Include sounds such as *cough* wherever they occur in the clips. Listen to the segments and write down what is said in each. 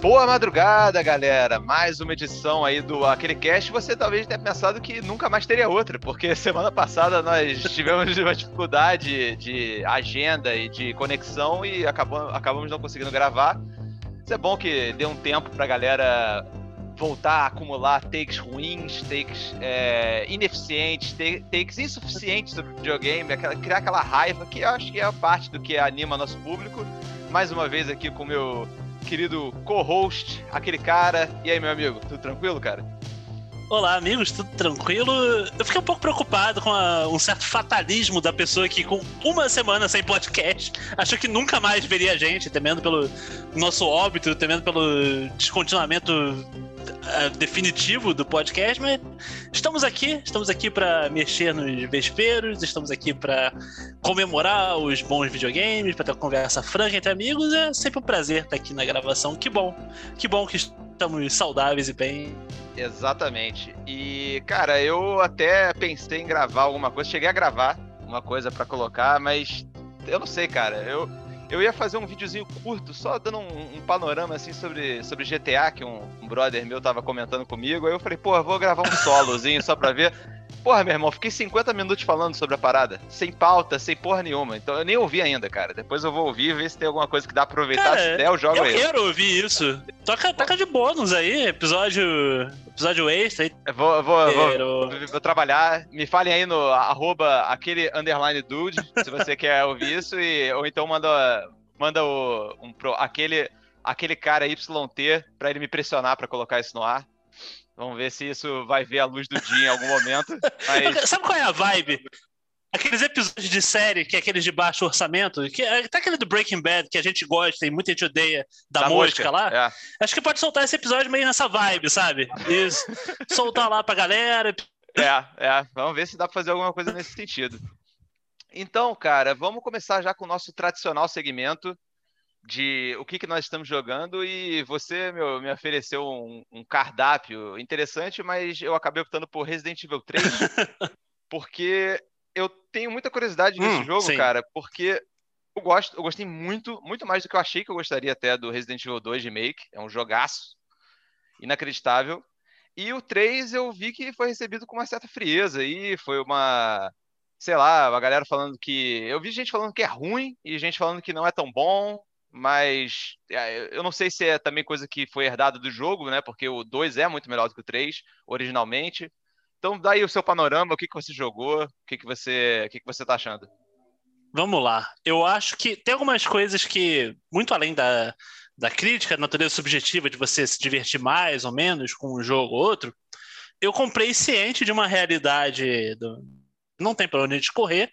Boa madrugada, galera! Mais uma edição aí do Aquele Cast. Você talvez tenha pensado que nunca mais teria outra, porque *laughs* semana passada nós tivemos uma dificuldade de agenda e de conexão e acabamos, não conseguindo gravar. Isso é bom que dê um tempo pra galera voltar a acumular takes ruins, takes é, ineficientes, takes insuficientes sobre videogame, aquela, criar aquela raiva que eu acho que é parte do que anima nosso público. Mais uma vez aqui com o meu querido co-host, aquele cara. E aí, meu amigo, tudo tranquilo, cara? Olá, amigos, tudo tranquilo? Eu fiquei um pouco preocupado com a, um certo fatalismo da pessoa que, com uma semana sem podcast, achou que nunca mais veria a gente, temendo pelo nosso óbito, temendo pelo descontinuamento definitivo do podcast, mas estamos aqui, estamos aqui para mexer nos vesperos, estamos aqui para comemorar os bons videogames, para ter uma conversa franca entre amigos. É sempre um prazer estar aqui na gravação. Que bom, que bom que estamos saudáveis e bem. Exatamente. E, cara, eu até pensei em gravar alguma coisa, cheguei a gravar uma coisa para colocar, mas eu não sei, cara. Eu, eu ia fazer um videozinho curto, só dando um, um panorama assim sobre, sobre GTA, que um, um, brother meu tava comentando comigo. Aí eu falei, pô, vou gravar um solozinho só pra ver. Porra, meu irmão, fiquei 50 minutos falando sobre a parada, sem pauta, sem porra nenhuma. Então eu nem ouvi ainda, cara. Depois eu vou ouvir, ver se tem alguma coisa que dá pra aproveitar. Cara, se der, eu jogo eu aí. Eu quero ouvir isso. Toca, toca de bônus aí, episódio, episódio extra aí. Vou, vou, vou, vou, trabalhar. Me falem aí no arroba aquele underline dude, se você quer ouvir isso, e, ou então manda, manda o, um, aquele, aquele cara YT pra ele me pressionar pra colocar isso no ar. Vamos ver se isso vai ver a luz do dia em algum momento. Mas... *laughs* Sabe qual é a vibe? Aqueles episódios de série, que é aqueles de baixo orçamento, que é, tá aquele do Breaking Bad, que a gente gosta e muita gente odeia, da, da mosca, mosca, lá. É. Acho que pode soltar esse episódio meio nessa vibe, sabe? Isso. *laughs* soltar lá pra galera. É, é. Vamos ver se dá pra fazer alguma coisa nesse sentido. Então, cara, vamos começar já com o nosso tradicional segmento, de o que, que nós estamos jogando e você meu, me ofereceu um, um, cardápio interessante, mas eu acabei optando por Resident Evil 3 *laughs* porque eu tenho muita curiosidade nesse hum, jogo, sim. cara, porque eu gosto, eu gostei muito, muito mais do que eu achei que eu gostaria até do Resident Evil 2 Remake, é um jogaço inacreditável. E o 3 eu vi que foi recebido com uma certa frieza e foi uma sei lá, a galera falando que. Eu vi gente falando que é ruim e gente falando que não é tão bom mas é, eu não sei se é também coisa que foi herdada do jogo, né? Porque o 2 é muito melhor do que o 3, originalmente. Então, daí o seu panorama, o que, que você jogou, o que, que você o que, que você tá achando? Vamos lá. Eu acho que tem algumas coisas que, muito além da, da crítica, da natureza subjetiva de você se divertir mais ou menos com um jogo ou outro, eu comprei ciente de uma realidade do... não tem para onde correr,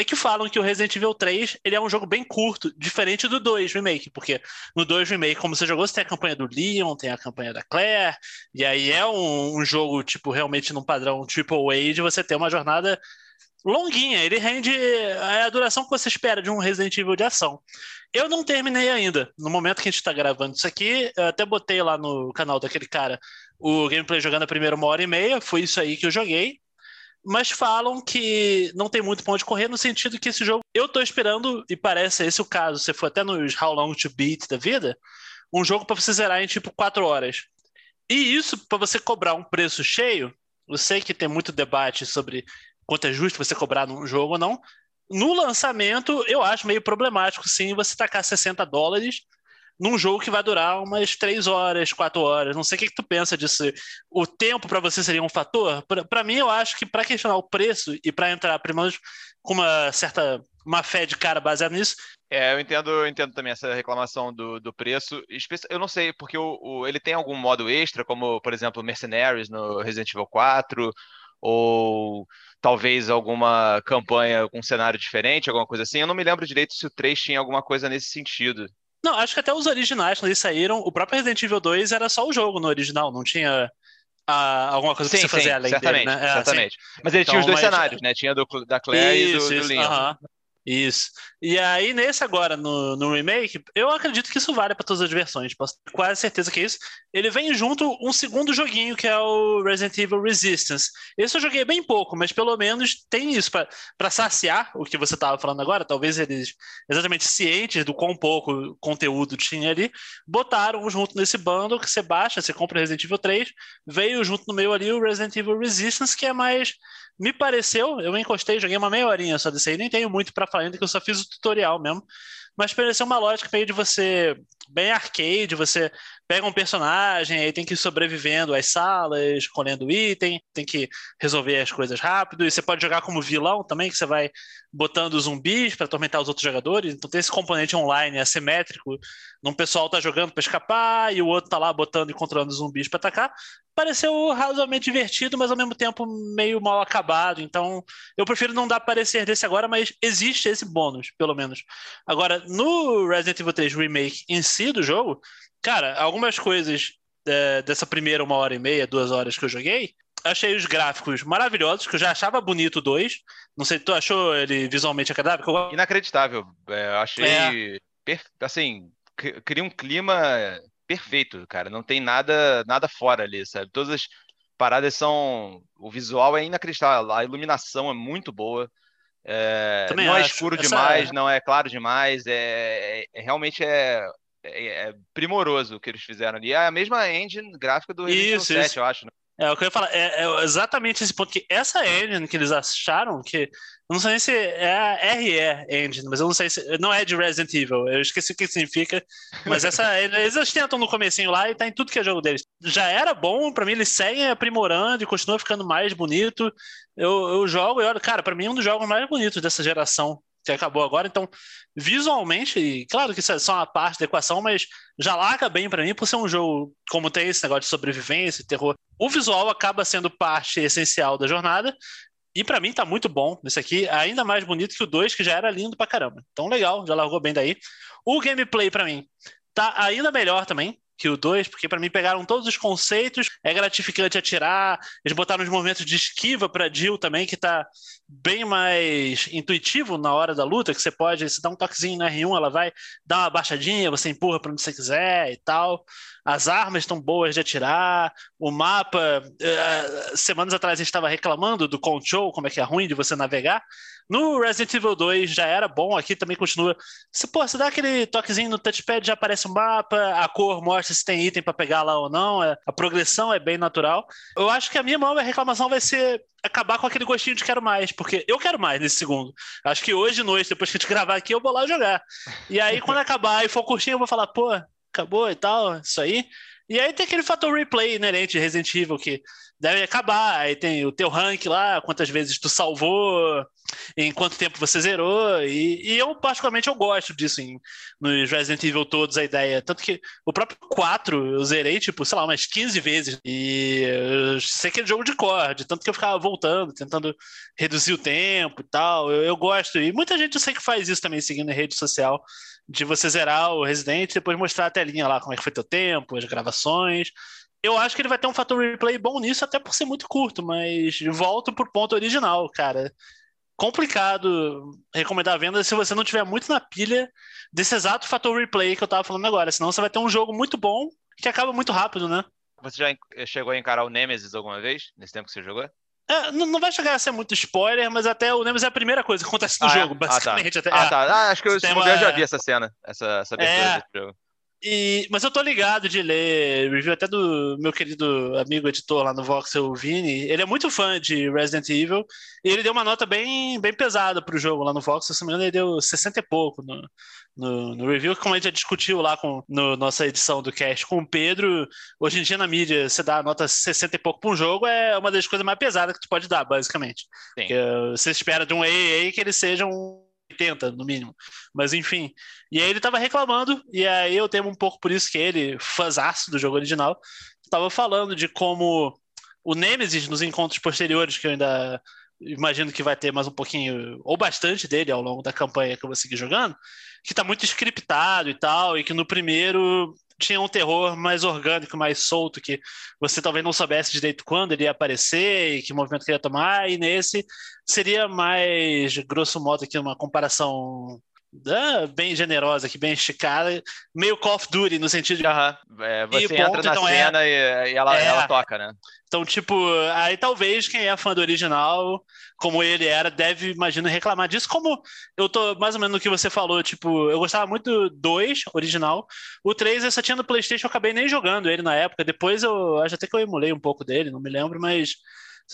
é que falam que o Resident Evil 3 ele é um jogo bem curto, diferente do 2 Remake, porque no 2 Remake, como você jogou, você tem a campanha do Leon, tem a campanha da Claire, e aí é um, um jogo, tipo, realmente num padrão Triple A de você ter uma jornada longuinha, ele rende é a duração que você espera de um Resident Evil de ação. Eu não terminei ainda. No momento que a gente está gravando isso aqui, eu até botei lá no canal daquele cara o gameplay jogando a primeira uma hora e meia, foi isso aí que eu joguei mas falam que não tem muito ponto de correr no sentido que esse jogo eu tô esperando e parece esse o caso, você for até nos How Long to Beat da vida, um jogo para você zerar em tipo 4 horas. E isso para você cobrar um preço cheio, eu sei que tem muito debate sobre quanto é justo você cobrar num jogo ou não. No lançamento, eu acho meio problemático sim você tacar 60 dólares num jogo que vai durar umas três horas, quatro horas. Não sei o que, que tu pensa disso. O tempo para você seria um fator? Para mim, eu acho que para questionar o preço e para entrar, primeiro, com uma certa uma fé de cara baseada nisso. É, eu entendo, eu entendo também essa reclamação do, do preço. Eu não sei, porque o, o, ele tem algum modo extra, como, por exemplo, Mercenaries no Resident Evil 4, ou talvez alguma campanha com um cenário diferente, alguma coisa assim. Eu não me lembro direito se o 3 tinha alguma coisa nesse sentido. Não, acho que até os originais, quando eles saíram, o próprio Resident Evil 2 era só o jogo no original, não tinha ah, alguma coisa sim, pra você fazer sim, além certamente, dele, né? É, certamente. Mas ele então, tinha os dois mas... cenários, né? Tinha do, da Claire isso, e do, do Leon. Uh -huh. Isso. E aí, nesse agora, no, no remake, eu acredito que isso vale para todas as versões. Posso ter quase certeza que é isso. Ele vem junto um segundo joguinho, que é o Resident Evil Resistance. Esse eu joguei bem pouco, mas pelo menos tem isso para saciar o que você estava falando agora. Talvez eles, exatamente cientes do quão pouco conteúdo tinha ali, botaram junto nesse bundle que você baixa, você compra Resident Evil 3, veio junto no meio ali o Resident Evil Resistance, que é mais me pareceu, eu encostei, joguei uma meia horinha só desse aí, nem tenho muito para falar ainda, que eu só fiz o tutorial mesmo. Mas pareceu uma lógica meio de você, bem arcade, você pega um personagem, aí tem que ir sobrevivendo às salas, colhendo item, tem que resolver as coisas rápido, e você pode jogar como vilão também, que você vai botando zumbis para atormentar os outros jogadores, então tem esse componente online assimétrico, num pessoal tá jogando para escapar, e o outro tá lá botando e controlando zumbis para atacar, pareceu razoavelmente divertido, mas ao mesmo tempo meio mal acabado, então eu prefiro não dar parecer desse agora, mas existe esse bônus, pelo menos. Agora, no Resident Evil 3 Remake em si do jogo, Cara, algumas coisas é, dessa primeira uma hora e meia, duas horas que eu joguei, achei os gráficos maravilhosos, que eu já achava bonito 2. Não sei, tu achou ele visualmente agradável? Eu... Inacreditável. É, eu achei. É. Per... Assim, cria um clima perfeito, cara. Não tem nada, nada fora ali, sabe? Todas as paradas são. O visual é inacreditável, a iluminação é muito boa. É... não é acho. é escuro Essa... demais, não é claro demais. É, é, é realmente é é, é, primoroso o que eles fizeram ali. É a mesma engine gráfica do Resident Evil 7, eu acho. Né? É, o que eu ia falar, é, é, exatamente esse ponto, que essa engine que eles acharam, que eu não sei nem se é a RE engine, mas eu não sei se, não é de Resident Evil, eu esqueci o que significa, mas essa, *laughs* eles tentam no comecinho lá e tá em tudo que é jogo deles. Já era bom, para mim eles seguem aprimorando e continua ficando mais bonito, eu, eu jogo e olha, cara, para mim é um dos jogos mais bonitos dessa geração, que acabou agora. Então, visualmente, claro que isso é só uma parte da equação, mas já larga bem para mim por ser um jogo como tem esse negócio de sobrevivência, terror. O visual acaba sendo parte essencial da jornada. E para mim tá muito bom nesse aqui, ainda mais bonito que o 2, que já era lindo pra caramba. Então legal, já largou bem daí. O gameplay para mim tá ainda melhor também o 2, porque para mim pegaram todos os conceitos, é gratificante atirar, eles botaram os movimentos de esquiva para Jill também, que tá bem mais intuitivo na hora da luta, que você pode, se dá um toquezinho na R1, ela vai dar uma baixadinha, você empurra para onde você quiser e tal. As armas estão boas de atirar, o mapa, uh, semanas atrás a gente estava reclamando do control, como é que é ruim de você navegar. No Resident Evil 2 já era bom, aqui também continua. Se, pô, você dá aquele toquezinho no touchpad, já aparece o mapa, a cor mostra se tem item para pegar lá ou não, é, a progressão é bem natural. Eu acho que a minha maior reclamação vai ser acabar com aquele gostinho de quero mais, porque eu quero mais nesse segundo. Acho que hoje de noite, depois que a gente *laughs* gravar aqui, eu vou lá jogar. E aí, quando *laughs* acabar e for curtinho, eu vou falar, pô, acabou e tal, isso aí. E aí tem aquele fator replay inerente de Resident Evil que deve acabar. Aí tem o teu rank lá, quantas vezes tu salvou, em quanto tempo você zerou. E, e eu, particularmente, eu gosto disso em, nos Resident Evil todos, a ideia. Tanto que o próprio 4 eu zerei, tipo, sei lá, umas 15 vezes. E eu sei que é jogo de corde, tanto que eu ficava voltando, tentando reduzir o tempo e tal. Eu, eu gosto. E muita gente eu sei que faz isso também, seguindo a rede social de você zerar o Resident e depois mostrar a telinha lá, como é que foi teu tempo, as gravações. Eu acho que ele vai ter um fator replay bom nisso, até por ser muito curto, mas volto pro ponto original, cara. Complicado recomendar a venda se você não tiver muito na pilha desse exato fator replay que eu tava falando agora. Senão você vai ter um jogo muito bom que acaba muito rápido, né? Você já chegou a encarar o Nemesis alguma vez, nesse tempo que você jogou? É, não, vai chegar a ser muito spoiler, mas até o Nemesis é a primeira coisa que acontece no ah, jogo, é? basicamente. Ah, tá. Até, ah, tá. Ah, acho que eu, uma... eu já vi essa cena, essa, essa abertura é, desse jogo. E, mas eu tô ligado de ler review até do meu querido amigo editor lá no Voxel, Vini. Ele é muito fã de Resident Evil e ele deu uma nota bem, bem pesada pro jogo lá no Voxel. Se não me engano, ele deu 60 e pouco no, no, no review, como a gente já discutiu lá com no, nossa edição do cast com o Pedro. Hoje em dia na mídia, você dá a nota 60 e pouco para um jogo é uma das coisas mais pesadas que tu pode dar, basicamente. Porque você espera de um AAA que ele seja um 80 no mínimo. Mas enfim. E aí ele tava reclamando, e aí eu temo um pouco por isso que ele, fãzaço do jogo original, estava falando de como o Nemesis nos encontros posteriores, que eu ainda imagino que vai ter mais um pouquinho, ou bastante dele ao longo da campanha que eu vou seguir jogando, que tá muito scriptado e tal, e que no primeiro tinha um terror mais orgânico, mais solto, que você talvez não soubesse direito quando ele ia aparecer e que movimento que ele ia tomar, e nesse seria mais, grosso modo, aqui uma comparação ah, bem generosa aqui, bem esticada, meio Call of Duty, no sentido de. Uhum. É, você entra na então cena é... e, ela, é... ela toca, né? Então, tipo, aí talvez quem é fã do original, como ele era, deve, imagino, reclamar disso. Como eu tô mais ou menos no que você falou, tipo, eu gostava muito do 2, original. O 3 eu só tinha no PlayStation, eu acabei nem jogando ele na época. Depois eu acho até que eu emulei um pouco dele, não me lembro, mas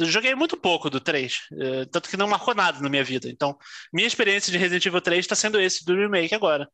joguei muito pouco do 3, eh, tanto que não marcou nada na minha vida. Então, minha experiência de Resident Evil 3 está sendo esse do remake agora.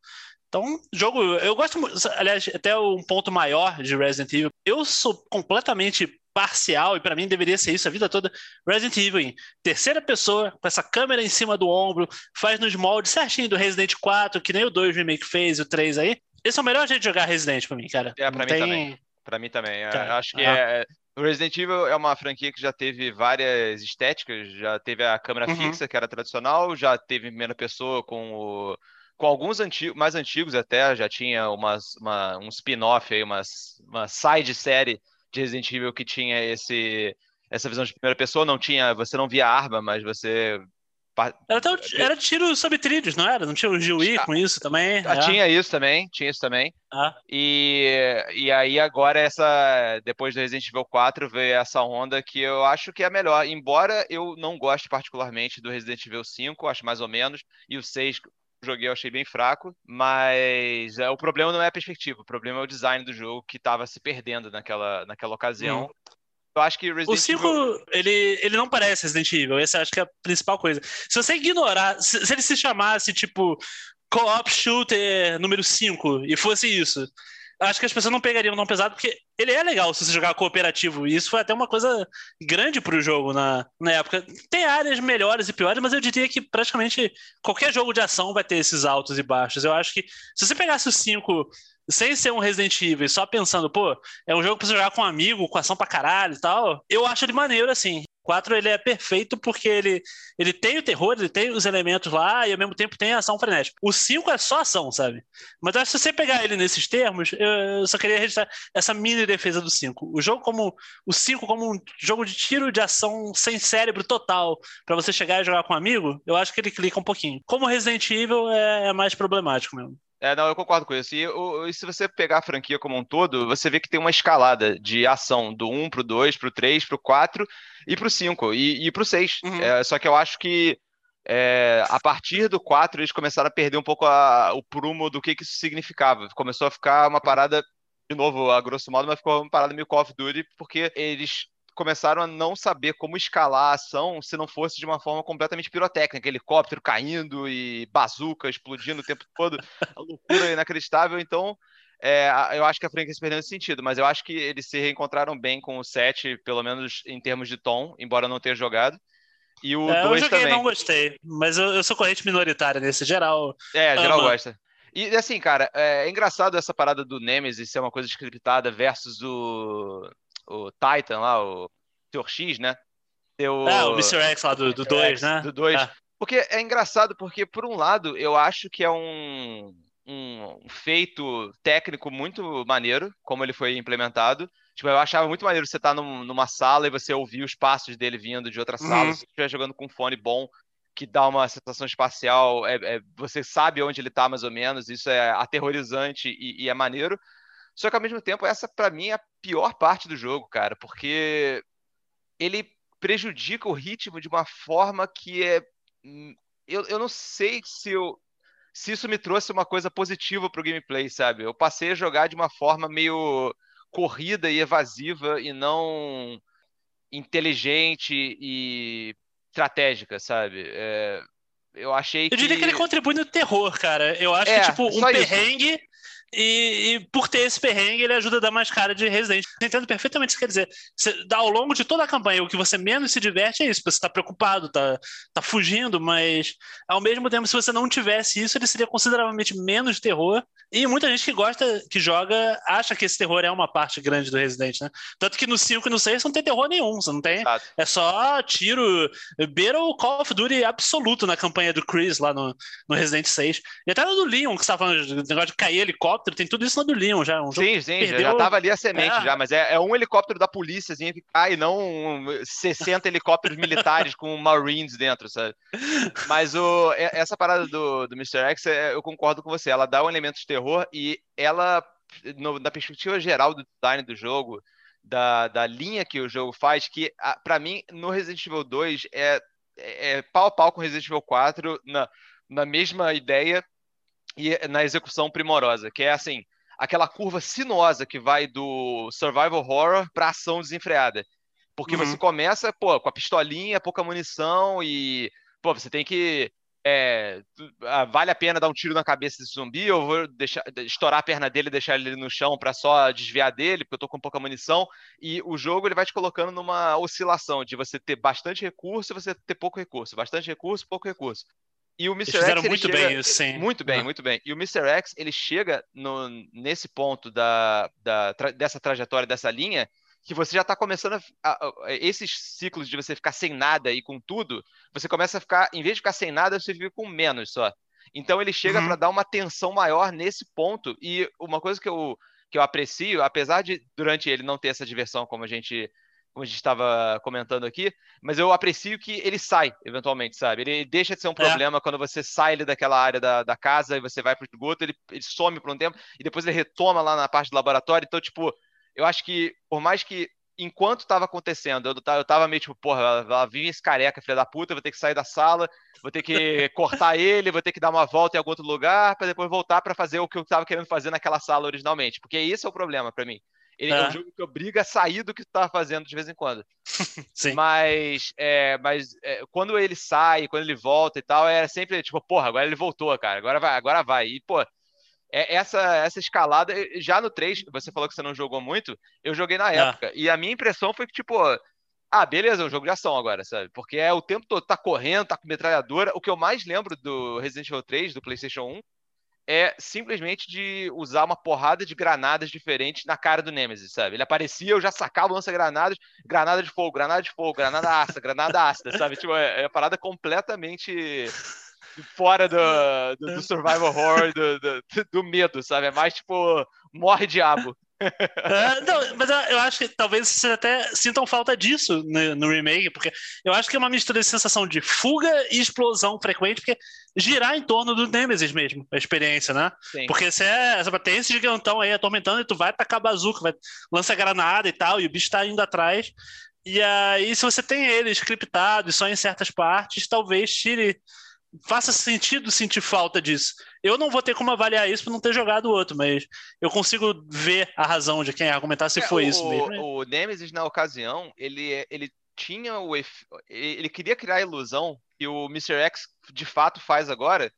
Então, jogo, eu gosto, aliás, até um ponto maior de Resident Evil. Eu sou completamente parcial, e para mim deveria ser isso a vida toda. Resident Evil em terceira pessoa, com essa câmera em cima do ombro, faz nos moldes certinho do Resident 4, que nem o 2 remake fez, o 3 aí. Esse é o melhor jeito de jogar Resident pra mim, cara. É, pra Não mim tem... também. Pra mim também. Tá. Acho que ah. é, o Resident Evil é uma franquia que já teve várias estéticas, já teve a câmera uhum. fixa, que era tradicional, já teve primeira pessoa com o, com alguns antigos, mais antigos até, já tinha umas, uma, um spin-off aí, uma, uma side série de Resident Evil que tinha esse essa visão de primeira pessoa, não tinha, você não via arma, mas você era, até, era tiro sob trilhos, não era? Não tinha o Giui com isso também? Ah, é. Tinha isso também, tinha isso também. Ah. E, e aí agora essa, depois do Resident Evil 4, veio essa onda que eu acho que é a melhor. Embora eu não goste particularmente do Resident Evil 5, acho mais ou menos, e o 6 joguei eu achei bem fraco, mas é, o problema não é a perspectiva, o problema é o design do jogo que estava se perdendo naquela, naquela ocasião. Hum. Eu acho que Resident o 5, Evil... ele, ele não parece Resident Evil, essa acho que é a principal coisa. Se você ignorar, se, se ele se chamasse, tipo, Co-op Shooter número 5 e fosse isso, acho que as pessoas não pegariam tão pesado, porque ele é legal se você jogar cooperativo. E isso foi até uma coisa grande para o jogo na, na época. Tem áreas melhores e piores, mas eu diria que praticamente qualquer jogo de ação vai ter esses altos e baixos. Eu acho que se você pegasse os 5 sem ser um Resident Evil, só pensando, pô, é um jogo pra você jogar com um amigo, com ação pra caralho e tal, eu acho ele maneiro, assim. O 4 ele é perfeito porque ele, ele tem o terror, ele tem os elementos lá e ao mesmo tempo tem a ação frenética. O 5 é só ação, sabe? Mas acho que se você pegar ele nesses termos, eu só queria registrar essa mini defesa do 5. O jogo como o 5 como um jogo de tiro de ação sem cérebro total para você chegar e jogar com um amigo, eu acho que ele clica um pouquinho. Como Resident Evil é, é mais problemático mesmo. É, não, eu concordo com isso. E, o, e, se você pegar a franquia como um todo, você vê que tem uma escalada de ação do 1 pro 2, pro 3, pro 4 e pro 5 e, e pro 6. Uhum. É, só que eu acho que é, a partir do 4 eles começaram a perder um pouco a, o prumo do que, que isso significava. Começou a ficar uma parada, de novo, a grosso modo, mas ficou uma parada meio Call of Duty, porque eles começaram a não saber como escalar a ação se não fosse de uma forma completamente pirotécnica, helicóptero caindo e bazuca explodindo o tempo todo, loucura inacreditável. Então, é, eu acho que a franquia se perdeu nesse sentido, mas eu acho que eles se reencontraram bem com o 7, pelo menos em termos de tom, embora não tenha jogado. E o 2 é, eu joguei também. não gostei, mas eu, eu, sou corrente minoritária nesse, geral. É, geral ama. gosta. E assim, cara, é, é engraçado essa parada do Nemesis ser uma coisa scriptada versus o, o Titan lá, o Sr. X, né? O... É, o Mr. X lá do 2, né? Do 2. É. Porque é engraçado, porque por um lado eu acho que é um, um feito técnico muito maneiro, como ele foi implementado. Tipo, eu achava muito maneiro você estar tá num, numa sala e você ouvir os passos dele vindo de outra sala, uhum. se estiver jogando com um fone bom, que dá uma sensação espacial, é, é, você sabe onde ele está mais ou menos, isso é aterrorizante e, e é maneiro. Só que ao mesmo tempo, essa para mim é a pior parte do jogo, cara, porque ele prejudica o ritmo de uma forma que é. Hum, eu, eu não sei se, eu, se isso me trouxe uma coisa positiva pro gameplay, sabe? Eu passei a jogar de uma forma meio corrida e evasiva e não inteligente e estratégica, sabe? É, eu achei que... Eu diria que ele contribui no terror, cara. Eu acho é, que, tipo, um perrengue isso. E, e, por ter esse perrengue, ele ajuda a dar mais cara de Resident. Eu entendo perfeitamente o que quer dizer. Você, ao longo de toda a campanha, o que você menos se diverte é isso. Você está preocupado, está tá fugindo, mas ao mesmo tempo, se você não tivesse isso, ele seria consideravelmente menos terror. E muita gente que gosta, que joga, acha que esse terror é uma parte grande do Resident, né? Tanto que no 5 e no 6 não tem terror nenhum, você não tem. É só tiro, beira o Call of Duty absoluto na campanha do Chris lá no, no Resident 6. E até no do Leon, que você estava falando do negócio de cair helicóptero helicóptero, tem tudo isso no do Leon já. Um sim, sim, perdeu... já tava ali a semente é. já, mas é, é, um helicóptero da polícia assim, que cai, não 60 helicópteros militares com Marines dentro, sabe? Mas o, essa parada do, do Mr. X, é, eu concordo com você, ela dá um elemento de terror e ela, no, na perspectiva geral do design do jogo, da, da linha que o jogo faz, que para mim, no Resident Evil 2 é, é, é pau a pau com Resident Evil 4 na, na mesma ideia e na execução primorosa, que é assim, aquela curva sinuosa que vai do survival horror para ação desenfreada. Porque uhum. você começa, pô, com a pistolinha, pouca munição e, pô, você tem que é, ah, vale a pena dar um tiro na cabeça desse zumbi ou vou deixar, estourar a perna dele e deixar ele no chão para só desviar dele, porque eu tô com pouca munição. E o jogo ele vai te colocando numa oscilação de você ter bastante recurso e você ter pouco recurso, bastante recurso, pouco recurso. E o Mr. Eles fizeram X, muito chega... bem isso, sim. Muito bem, ah. muito bem. E o Mr. X, ele chega no, nesse ponto da, da, dessa trajetória, dessa linha, que você já está começando a, esses ciclos de você ficar sem nada e com tudo, você começa a ficar, em vez de ficar sem nada, você fica com menos só. Então ele chega uhum. para dar uma tensão maior nesse ponto. E uma coisa que eu, que eu aprecio, apesar de durante ele não ter essa diversão como a gente como a gente estava comentando aqui, mas eu aprecio que ele sai, eventualmente, sabe? Ele deixa de ser um é. problema é. quando você sai ali daquela área da, da casa e você vai para o esgoto, ele, ele some por um tempo e depois ele retoma lá na parte do laboratório. Então, tipo, eu acho que, por mais que enquanto estava acontecendo, eu, eu tava meio tipo, porra, ela vinha esse careca, filha da puta, vou ter que sair da sala, vou ter que *laughs* cortar ele, vou ter que dar uma volta em algum outro lugar, para depois voltar para fazer o que eu tava querendo fazer naquela sala originalmente. Porque esse é o problema para mim. Ele é. é. um jogo que obriga a sair do que tu tava fazendo de vez em quando. *laughs* Sim. Mas, é, mas é, quando ele sai, quando ele volta e tal, era sempre tipo, porra, agora ele voltou, cara, agora vai, agora vai. E, pô, é, essa, essa escalada, já no 3, você falou que você não jogou muito, eu joguei na ah. época. E a minha impressão foi que, tipo, ah, beleza, é um jogo de ação agora, sabe? Porque é o tempo todo, tá correndo, tá com metralhadora. O que eu mais lembro do Resident Evil 3, do PlayStation 1, é simplesmente de usar uma porrada de granadas diferentes na cara do Nemesis, sabe? Ele aparecia, eu já sacava lança-granadas, granada de fogo, granada de fogo, granada ácida, granada ácida, sabe? Tipo, é, é uma parada completamente fora do, do, do survival horror, do, do, do, medo, sabe? É mais tipo, morre diabo. É, não, mas eu acho que talvez vocês até sintam falta disso no, no, remake, porque eu acho que é uma mistura de sensação de fuga e explosão frequente, porque girar em torno do Nemesis mesmo, a experiência, né? Sim. Porque você é, tem esse gigantão aí atormentando e tu vai tacar bazuca, vai, lança granada e tal, e o bicho tá indo atrás. E aí, se você tem ele scriptado e só em certas partes, talvez tire faça sentido sentir falta disso. Eu não vou ter como avaliar isso por não ter jogado o outro, mas eu consigo ver a razão de quem argumentar se é, foi o, isso mesmo. O Nemesis, na ocasião, ele, ele tinha o. Ele queria criar a ilusão que o Mr. X de fato faz agora,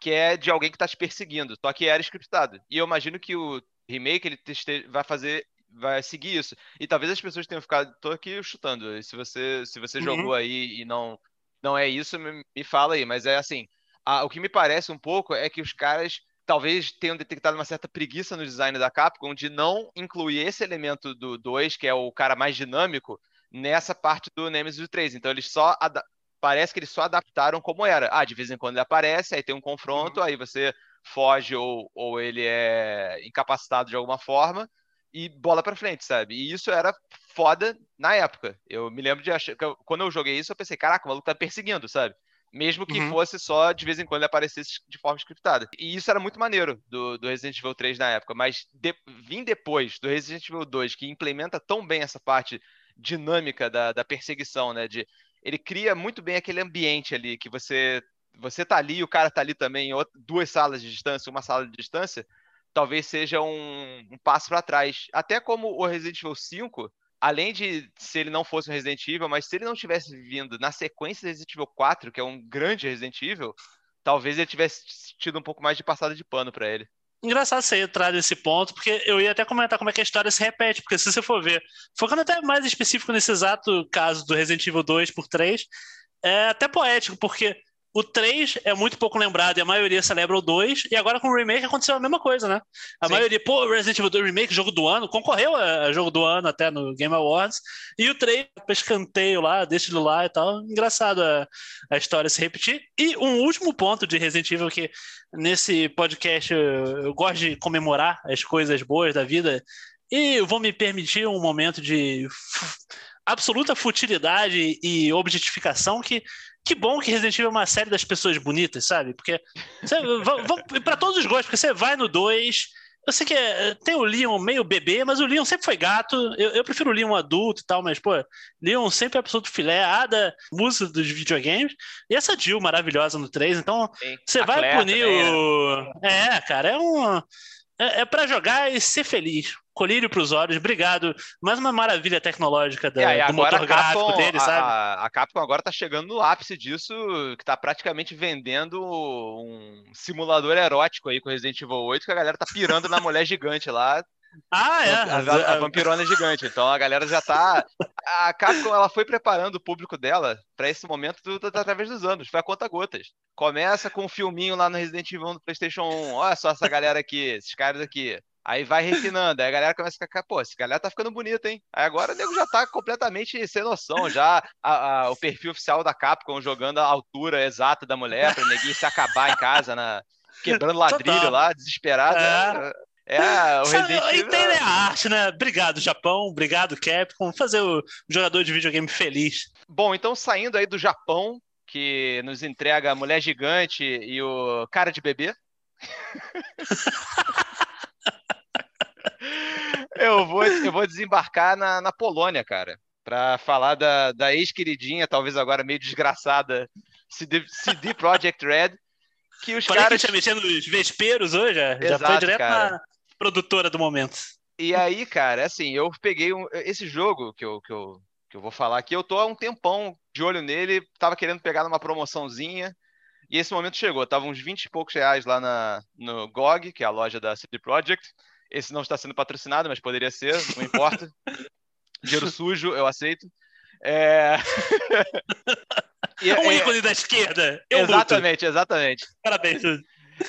que é de alguém que está te perseguindo, só que era scriptado. E eu imagino que o remake ele vai fazer vai seguir isso. E talvez as pessoas tenham ficado. Tô aqui chutando. Se você, se você uhum. jogou aí e não não é isso, me, me fala aí. Mas é assim, a, o que me parece um pouco é que os caras talvez tenham detectado uma certa preguiça no design da Capcom de não incluir esse elemento do 2, que é o cara mais dinâmico, nessa parte do Nemesis 3. Então eles só parece que eles só adaptaram como era. Ah, de vez em quando ele aparece, aí tem um confronto, uhum. aí você foge ou, ou ele é incapacitado de alguma forma e bola para frente, sabe? E isso era foda na época. Eu me lembro de achar. Quando eu joguei isso, eu pensei, caraca, o maluco tá perseguindo, sabe? Mesmo que uhum. fosse só de vez em quando ele aparecesse de forma scriptada. E isso era muito maneiro do, do Resident Evil 3 na época. Mas de, vim depois do Resident Evil 2, que implementa tão bem essa parte dinâmica da, da perseguição, né? De, ele cria muito bem aquele ambiente ali, que você você tá ali e o cara tá ali também, duas salas de distância, uma sala de distância, talvez seja um, um passo para trás. Até como o Resident Evil 5, além de se ele não fosse um Resident Evil, mas se ele não tivesse vindo na sequência Resident Evil 4, que é um grande Resident Evil, talvez ele tivesse tido um pouco mais de passada de pano para ele. Engraçado você entrar nesse ponto, porque eu ia até comentar como é que a história se repete, porque se você for ver, focando até mais específico nesse exato caso do Resident Evil 2 por 3, é até poético, porque o 3 é muito pouco lembrado e a maioria celebra o 2, e agora com o remake aconteceu a mesma coisa, né? A Sim. maioria, pô, Resident Evil 2 Remake, jogo do ano, concorreu a jogo do ano até no Game Awards, e o 3, escanteio lá, deixa ele lá e tal. Engraçado a, a história se repetir. E um último ponto de Resident Evil que nesse podcast eu, eu gosto de comemorar as coisas boas da vida, e eu vou me permitir um momento de absoluta futilidade e objetificação que que bom que Resident Evil é uma série das pessoas bonitas, sabe? Porque para todos os gostos, porque você vai no 2, eu sei que é, tem o Leon meio bebê, mas o Leon sempre foi gato. Eu, eu prefiro o Leon adulto e tal, mas, pô, Leon sempre é absoluto filé, a da música dos videogames. E essa Jill maravilhosa no 3, então Sim, você vai punir o. Né? É, cara, é um. É, é para jogar e ser feliz colírio para os olhos. Obrigado. Mais uma maravilha tecnológica da, é, do motor Capcom, gráfico dele, sabe? A, a Capcom agora está chegando no ápice disso, que está praticamente vendendo um simulador erótico aí com Resident Evil 8, que a galera tá pirando na mulher gigante lá. *laughs* Ah, é. A, a, a, vampirona gigante. Então a galera já tá. A Capcom ela foi preparando o público dela para esse momento tudo através dos anos. Foi a conta gotas. Começa com um filminho lá no Resident Evil no PlayStation 1. Olha só essa galera aqui, esses caras aqui. Aí vai refinando, aí a galera começa a ficar, pô, esse galera tá ficando bonito, hein? Aí agora o nego já tá completamente sem noção, já a, a, o perfil oficial da Capcom jogando a altura exata da mulher pra neguinho se acabar em casa, na, quebrando ladrilho Total. lá, desesperado. É. É, o Resident Evil... Entende a arte, né? Obrigado, Japão. Obrigado, Capcom. Fazer o jogador de videogame feliz. Bom, então saindo aí do Japão, que nos entrega a mulher gigante e o cara de bebê. *laughs* eu, vou, eu vou desembarcar na, na Polônia, cara, para falar da, da ex-queridinha, talvez agora meio desgraçada, CD, CD Projekt Red, que os Falei caras... que tinha mexendo nos vesperos hoje, já, Exato, já foi direto cara. na produtora do momento. E aí, cara, assim, eu peguei um, esse jogo que eu, que, eu, que eu vou falar aqui, eu tô há um tempão de olho nele, tava querendo pegar numa promoçãozinha, e esse momento chegou, tava uns 20 e poucos reais lá na, no GOG, que é a loja da CD Projekt, esse não está sendo patrocinado, mas poderia ser, não importa. *laughs* Dinheiro sujo, eu aceito. É... *laughs* é um ícone da esquerda. exatamente, exatamente. Parabéns.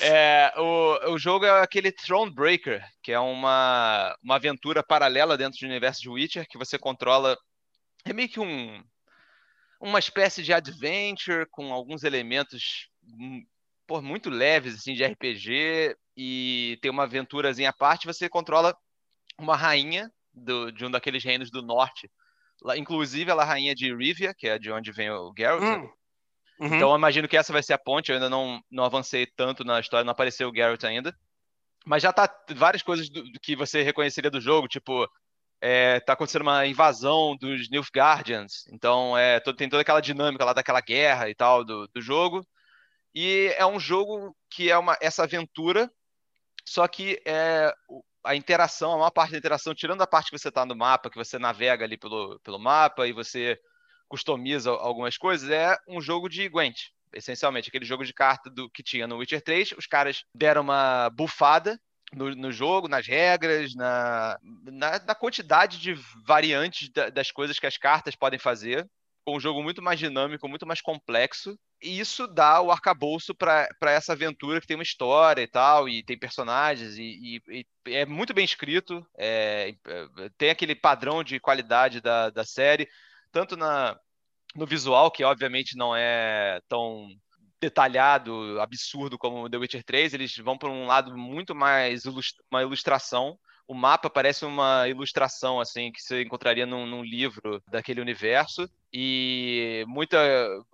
É, o, o jogo é aquele Thronebreaker, que é uma, uma aventura paralela dentro do universo de Witcher, que você controla. É meio que um, uma espécie de adventure com alguns elementos por muito leves assim de RPG e tem uma aventurazinha à parte, você controla uma rainha do, de um daqueles reinos do norte. Lá, inclusive, ela é a rainha de Rivia, que é de onde vem o Geralt. Hum. Uhum. Então, eu imagino que essa vai ser a ponte. Eu ainda não, não avancei tanto na história, não apareceu o Geralt ainda. Mas já tá várias coisas do, que você reconheceria do jogo, tipo, é, tá acontecendo uma invasão dos Nilfgaardians. Então, é, tem toda aquela dinâmica lá daquela guerra e tal do, do jogo. E é um jogo que é uma, essa aventura só que é, a interação, a maior parte da interação, tirando a parte que você está no mapa, que você navega ali pelo, pelo mapa e você customiza algumas coisas, é um jogo de Gwent. Essencialmente, aquele jogo de carta do que tinha no Witcher 3, os caras deram uma bufada no, no, jogo, nas regras, na, na, na quantidade de variantes da, das coisas que as cartas podem fazer um jogo muito mais dinâmico, muito mais complexo. E isso dá o arcabouço para essa aventura que tem uma história e tal, e tem personagens, e, e, e é muito bem escrito, é, é, tem aquele padrão de qualidade da, da série, tanto na, no visual, que obviamente não é tão detalhado, absurdo como The Witcher 3, eles vão para um lado muito mais uma ilustração o mapa parece uma ilustração assim que você encontraria num, num, livro daquele universo e muita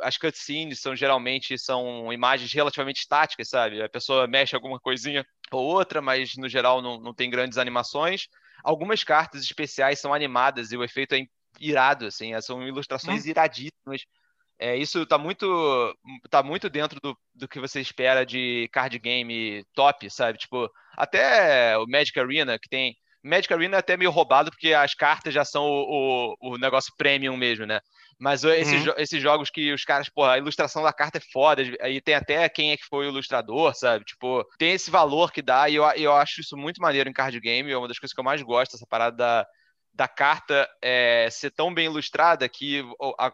as cutscenes são geralmente são imagens relativamente estáticas, sabe? A pessoa mexe alguma coisinha ou outra, mas no geral não, não tem grandes animações. Algumas cartas especiais são animadas e o efeito é irado, assim, são ilustrações hum. iradíssimas. É, isso está muito, tá muito dentro do, do que você espera de card game top, sabe? Tipo, até o Magic Arena, que tem. Magic Arena é até meio roubado, porque as cartas já são o, o, o negócio premium mesmo, né? Mas esses, uhum. esses jogos que os caras, porra, a ilustração da carta é foda, aí tem até quem é que foi o ilustrador, sabe? Tipo, tem esse valor que dá, e eu, eu acho isso muito maneiro em card game, é uma das coisas que eu mais gosto, essa parada da, da carta é, ser tão bem ilustrada que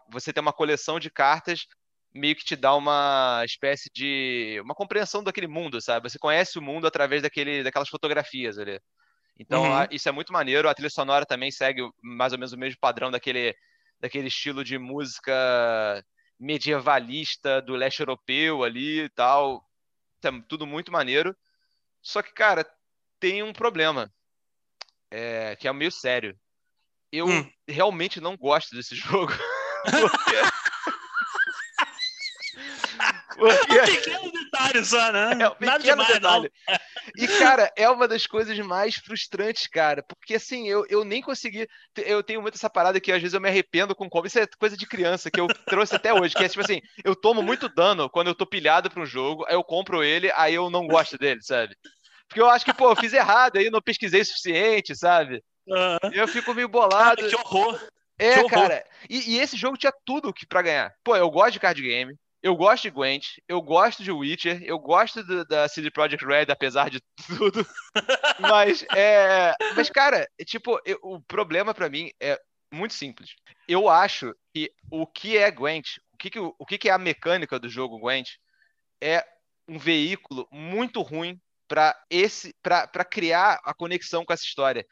você tem uma coleção de cartas meio que te dá uma espécie de uma compreensão daquele mundo, sabe? Você conhece o mundo através daquele, daquelas fotografias ali. Então, uhum. isso é muito maneiro. A trilha sonora também segue mais ou menos o mesmo padrão daquele, daquele estilo de música medievalista do leste europeu ali e tal. É tudo muito maneiro. Só que, cara, tem um problema. É, que é meio sério. Eu hum. realmente não gosto desse *laughs* jogo. porque... *laughs* Porque... Um pequeno detalhe só, né? É um Nada demais, detalhe. Não. E, cara, é uma das coisas mais frustrantes, cara. Porque, assim, eu, eu nem consegui. Eu tenho muito essa parada que às vezes eu me arrependo com como. Isso é coisa de criança que eu trouxe até hoje. Que é tipo assim: eu tomo muito dano quando eu tô pilhado pra um jogo, aí eu compro ele, aí eu não gosto dele, sabe? Porque eu acho que, pô, eu fiz errado aí, não pesquisei o suficiente, sabe? Uhum. Eu fico meio bolado. Cara, que horror! É, que cara. E, e, esse jogo tinha tudo que para ganhar. Pô, eu gosto de card game. Eu gosto de Gwent, eu gosto de Witcher, eu gosto do, da CD Projekt Red, apesar de *laughs* tudo. mas, é, mas, cara, tipo, eu, o problema para mim é muito simples. Eu acho que o que é Gwent, o que, que, o que, que é a mecânica do jogo Gwent, é um veículo muito ruim para esse para criar a conexão com essa história.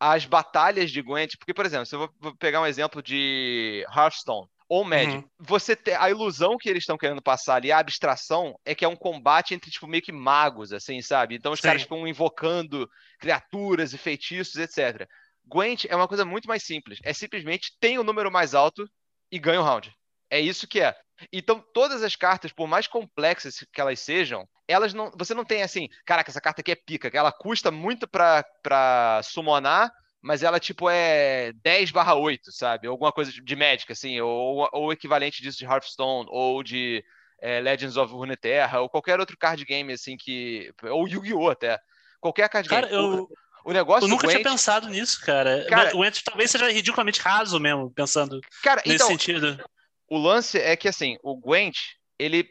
As batalhas de Gwent, porque, por exemplo, se eu vou pegar um exemplo de Hearthstone ou médio. Uhum. Você ter a ilusão que eles estão querendo passar ali, a abstração, é que é um combate entre, tipo, meio que magos, assim, sabe? Então os Sim. caras ficam invocando criaturas e feitiços, etc. Gwent é uma coisa muito mais simples. É simplesmente tem o número mais alto e ganha o round. É isso que é. Então, todas as cartas, por mais complexas que elas sejam, elas não. Você não tem assim, caraca, essa carta aqui é pica, que ela custa muito para summonar, mas ela, tipo, é 10 barra 8, sabe? Alguma coisa de médica, assim, ou, o equivalente disso de Hearthstone, ou de é, Legends of Runeterra, ou qualquer outro card game, assim, que... Ou Yu-Gi-Oh! até. Qualquer card cara, game. Eu... O negócio eu nunca Gwent... tinha pensado nisso, cara. cara o Gwent talvez seja ridiculamente raso mesmo, pensando cara, nesse então, sentido. O lance é que, assim, o Gwent, ele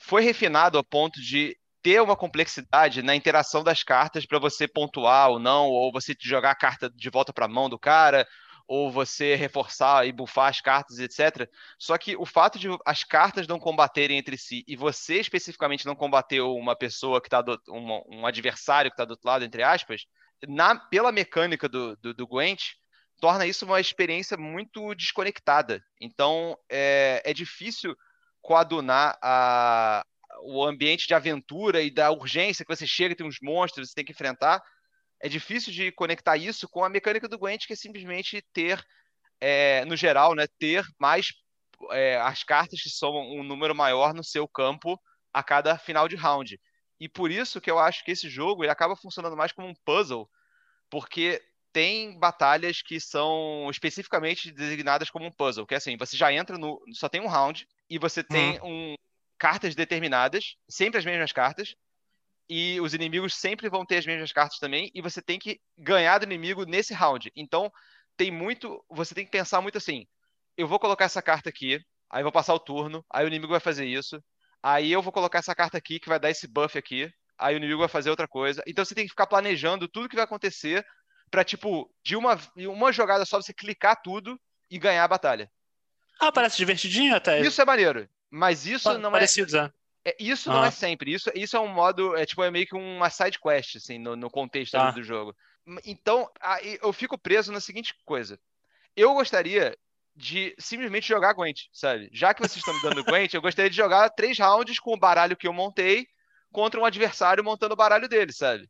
foi refinado a ponto de ter uma complexidade na interação das cartas para você pontuar ou não, ou você jogar a carta de volta para a mão do cara, ou você reforçar e bufar as cartas, etc. Só que o fato de as cartas não combaterem entre si e você especificamente não combater uma pessoa que está um, um, adversário que está do outro lado, entre aspas, na, pela mecânica do, do, do Gwent, torna isso uma experiência muito desconectada. Então é, é difícil coadunar a, o ambiente de aventura e da urgência que você chega, tem uns monstros, você tem que enfrentar. É difícil de conectar isso com a mecânica do Gwent, que é simplesmente ter, é, no geral, né, ter mais é, as cartas que somam um número maior no seu campo a cada final de round. E por isso que eu acho que esse jogo ele acaba funcionando mais como um puzzle, porque tem batalhas que são especificamente designadas como um puzzle, que é assim, você já entra no. só tem um round, e você tem hum. um, cartas determinadas, sempre as mesmas cartas, e os inimigos sempre vão ter as mesmas cartas também, e você tem que ganhar do inimigo nesse round. Então, tem muito. Você tem que pensar muito assim: eu vou colocar essa carta aqui, aí vou passar o turno, aí o inimigo vai fazer isso, aí eu vou colocar essa carta aqui que vai dar esse buff aqui, aí o inimigo vai fazer outra coisa. Então você tem que ficar planejando tudo que vai acontecer para tipo, de uma, uma jogada só você clicar tudo e ganhar a batalha. Ah, parece divertidinho até. Isso é maneiro. Mas isso pa não parecido, é. é isso não é sempre. Isso, isso é um modo. É tipo, é meio que uma side quest, assim, no, no contexto ah. do jogo. Então, eu fico preso na seguinte coisa. Eu gostaria de simplesmente jogar Gwent, sabe? Já que vocês estão me dando *laughs* Gwent, eu gostaria de jogar três rounds com o baralho que eu montei contra um adversário montando o baralho dele, sabe?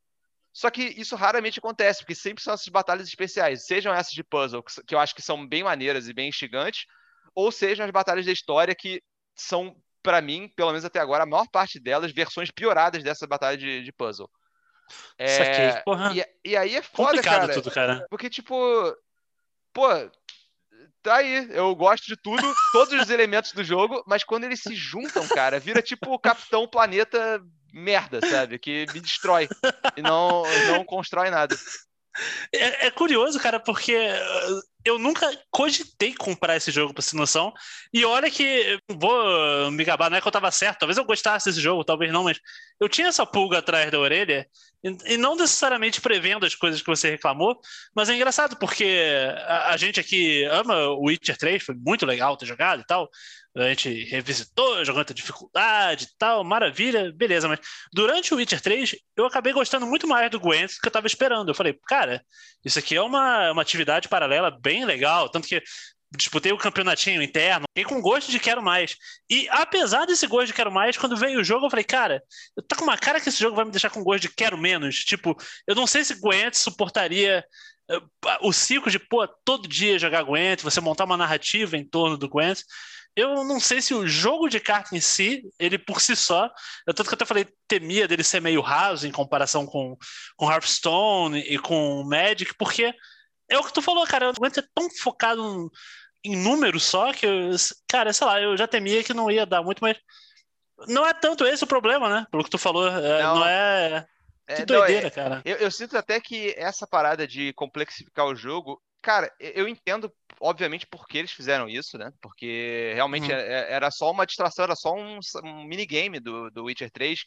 Só que isso raramente acontece, porque sempre são essas batalhas especiais, sejam essas de puzzle, que eu acho que são bem maneiras e bem instigantes, ou sejam as batalhas da história que são, para mim, pelo menos até agora, a maior parte delas, versões pioradas dessa batalha de, de puzzle. É, e, e, aí é foda, cara, tudo, cara. Porque, tipo, pô, tá aí. Eu gosto de tudo, todos os elementos do jogo, mas quando eles se juntam, cara, vira tipo o Capitão Planeta merda, sabe? Que me destrói e não, não constrói nada. É, é, curioso, cara, porque uh, eu nunca cogitei comprar esse jogo, pra ter noção. E olha que, vou me gabar, não é que eu tava certo, talvez eu gostasse desse jogo, talvez não, mas eu tinha essa pulga atrás da orelha, e, não necessariamente prevendo as coisas que você reclamou, mas é engraçado, porque a, gente aqui ama o Witcher 3, foi muito legal ter jogado e tal, a gente revisitou, jogando a dificuldade e tal, maravilha, beleza, mas durante o Witcher 3 eu acabei gostando muito mais do Gwent do que eu tava esperando. Eu falei, cara, isso aqui é uma, uma atividade paralela bem legal, tanto que disputei o campeonatinho interno, fiquei com gosto de quero mais. E apesar desse gosto de quero mais, quando veio o jogo, eu falei, cara, eu tô com uma cara que esse jogo vai me deixar com gosto de quero menos. Tipo, eu não sei se Gwent suportaria uh, o ciclo de, pô, todo dia jogar Gwent, você montar uma narrativa em torno do Gwent. Eu não sei se o jogo de carta em si, ele por si só, eu tanto que eu até falei, temia dele ser meio raso em comparação com, com Hearthstone e com Magic, porque é o que tu falou, cara, o Gwent é tão focado em números só que, eu, cara, sei lá, eu já temia que não ia dar muito, mas não é tanto esse o problema, né? Pelo que tu falou, é, não, não é... é que doideira, não, é, cara. Eu, eu sinto até que essa parada de complexificar o jogo Cara, eu entendo, obviamente, por que eles fizeram isso, né? Porque realmente uhum. era só uma distração, era só um, um minigame do, do Witcher 3.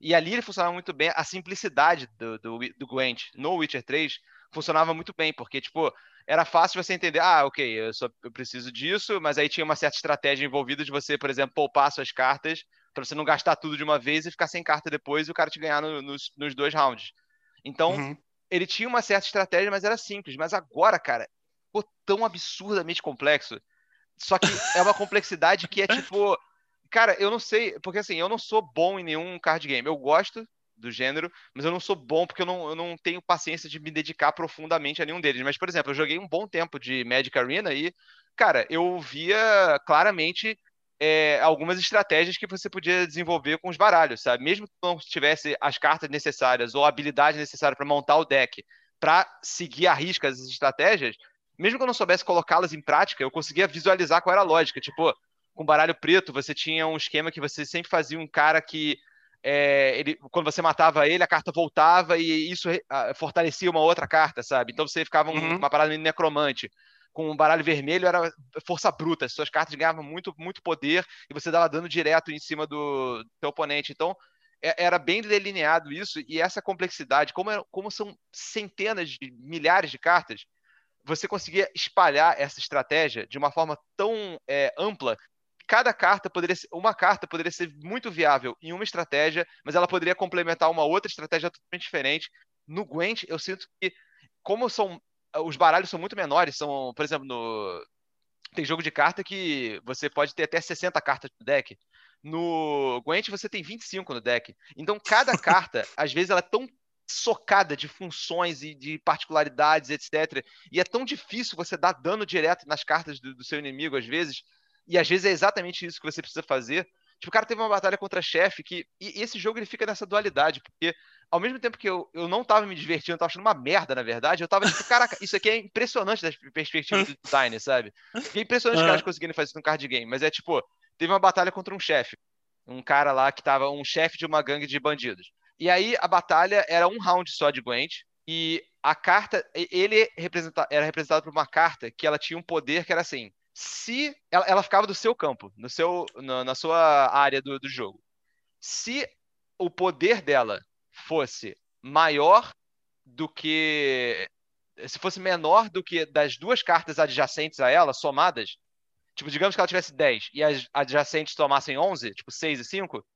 E ali ele funcionava muito bem. A simplicidade do, do, do Gwent no Witcher 3 funcionava muito bem, porque, tipo, era fácil você entender, ah, ok, eu só eu preciso disso, mas aí tinha uma certa estratégia envolvida de você, por exemplo, poupar suas cartas para você não gastar tudo de uma vez e ficar sem carta depois e o cara te ganhar no, nos, nos dois rounds. Então, uhum ele tinha uma certa estratégia, mas era simples. Mas agora, cara, ficou tão absurdamente complexo. Só que é uma complexidade que é tipo. Cara, eu não sei, porque assim, eu não sou bom em nenhum card game. Eu gosto do gênero, mas eu não sou bom porque eu não, eu não tenho paciência de me dedicar profundamente a nenhum deles. Mas, por exemplo, eu joguei um bom tempo de Magic Arena e, cara, eu via claramente é, algumas estratégias que você podia desenvolver com os baralhos, sabe? Mesmo que não tivesse as cartas necessárias ou a habilidade necessária para montar o deck para seguir a risca as estratégias, mesmo que eu não soubesse colocá-las em prática, eu conseguia visualizar qual era a lógica. Tipo, com baralho preto, você tinha um esquema que você sempre fazia um cara que é, ele, quando você matava ele, a carta voltava e isso fortalecia uma outra carta, sabe? Então você ficava um, uhum. uma parada meio necromante com o baralho vermelho era força bruta. As suas cartas ganhavam muito, muito poder e você dava dano direto em cima do, seu oponente. Então, é, era bem delineado isso e essa complexidade, como, como são centenas de milhares de cartas, você conseguia espalhar essa estratégia de uma forma tão é, ampla. Cada carta poderia ser, uma carta poderia ser muito viável em uma estratégia, mas ela poderia complementar uma outra estratégia totalmente diferente. No Gwent, eu sinto que, como são os baralhos são muito menores, são, por exemplo, no tem jogo de carta que você pode ter até 60 cartas no deck. No Gwent você tem 25 no deck. Então cada *laughs* carta, às vezes ela é tão socada de funções e de particularidades, etc. E é tão difícil você dar dano direto nas cartas do, do seu inimigo às vezes. E às vezes é exatamente isso que você precisa fazer. Tipo, o cara teve uma batalha contra chefe que. E esse jogo ele fica nessa dualidade, porque ao mesmo tempo que eu, eu não tava me divertindo, eu tava achando uma merda, na verdade, eu tava tipo, caraca, isso aqui é impressionante das perspectivas do *laughs* design, sabe? é impressionante os caras conseguirem fazer isso no card game, mas é tipo, teve uma batalha contra um chefe. Um cara lá que tava um chefe de uma gangue de bandidos. E aí a batalha era um round só de Gwent, e a carta, ele representa, era representado por uma carta que ela tinha um poder que era assim: se ela, ela ficava do seu campo, no seu, no, na sua área do, do jogo. Se o poder dela fosse maior do que. Se fosse menor do que das duas cartas adjacentes a ela, somadas, tipo, digamos que ela tivesse 10 e as adjacentes tomassem 11, tipo 6 e 5,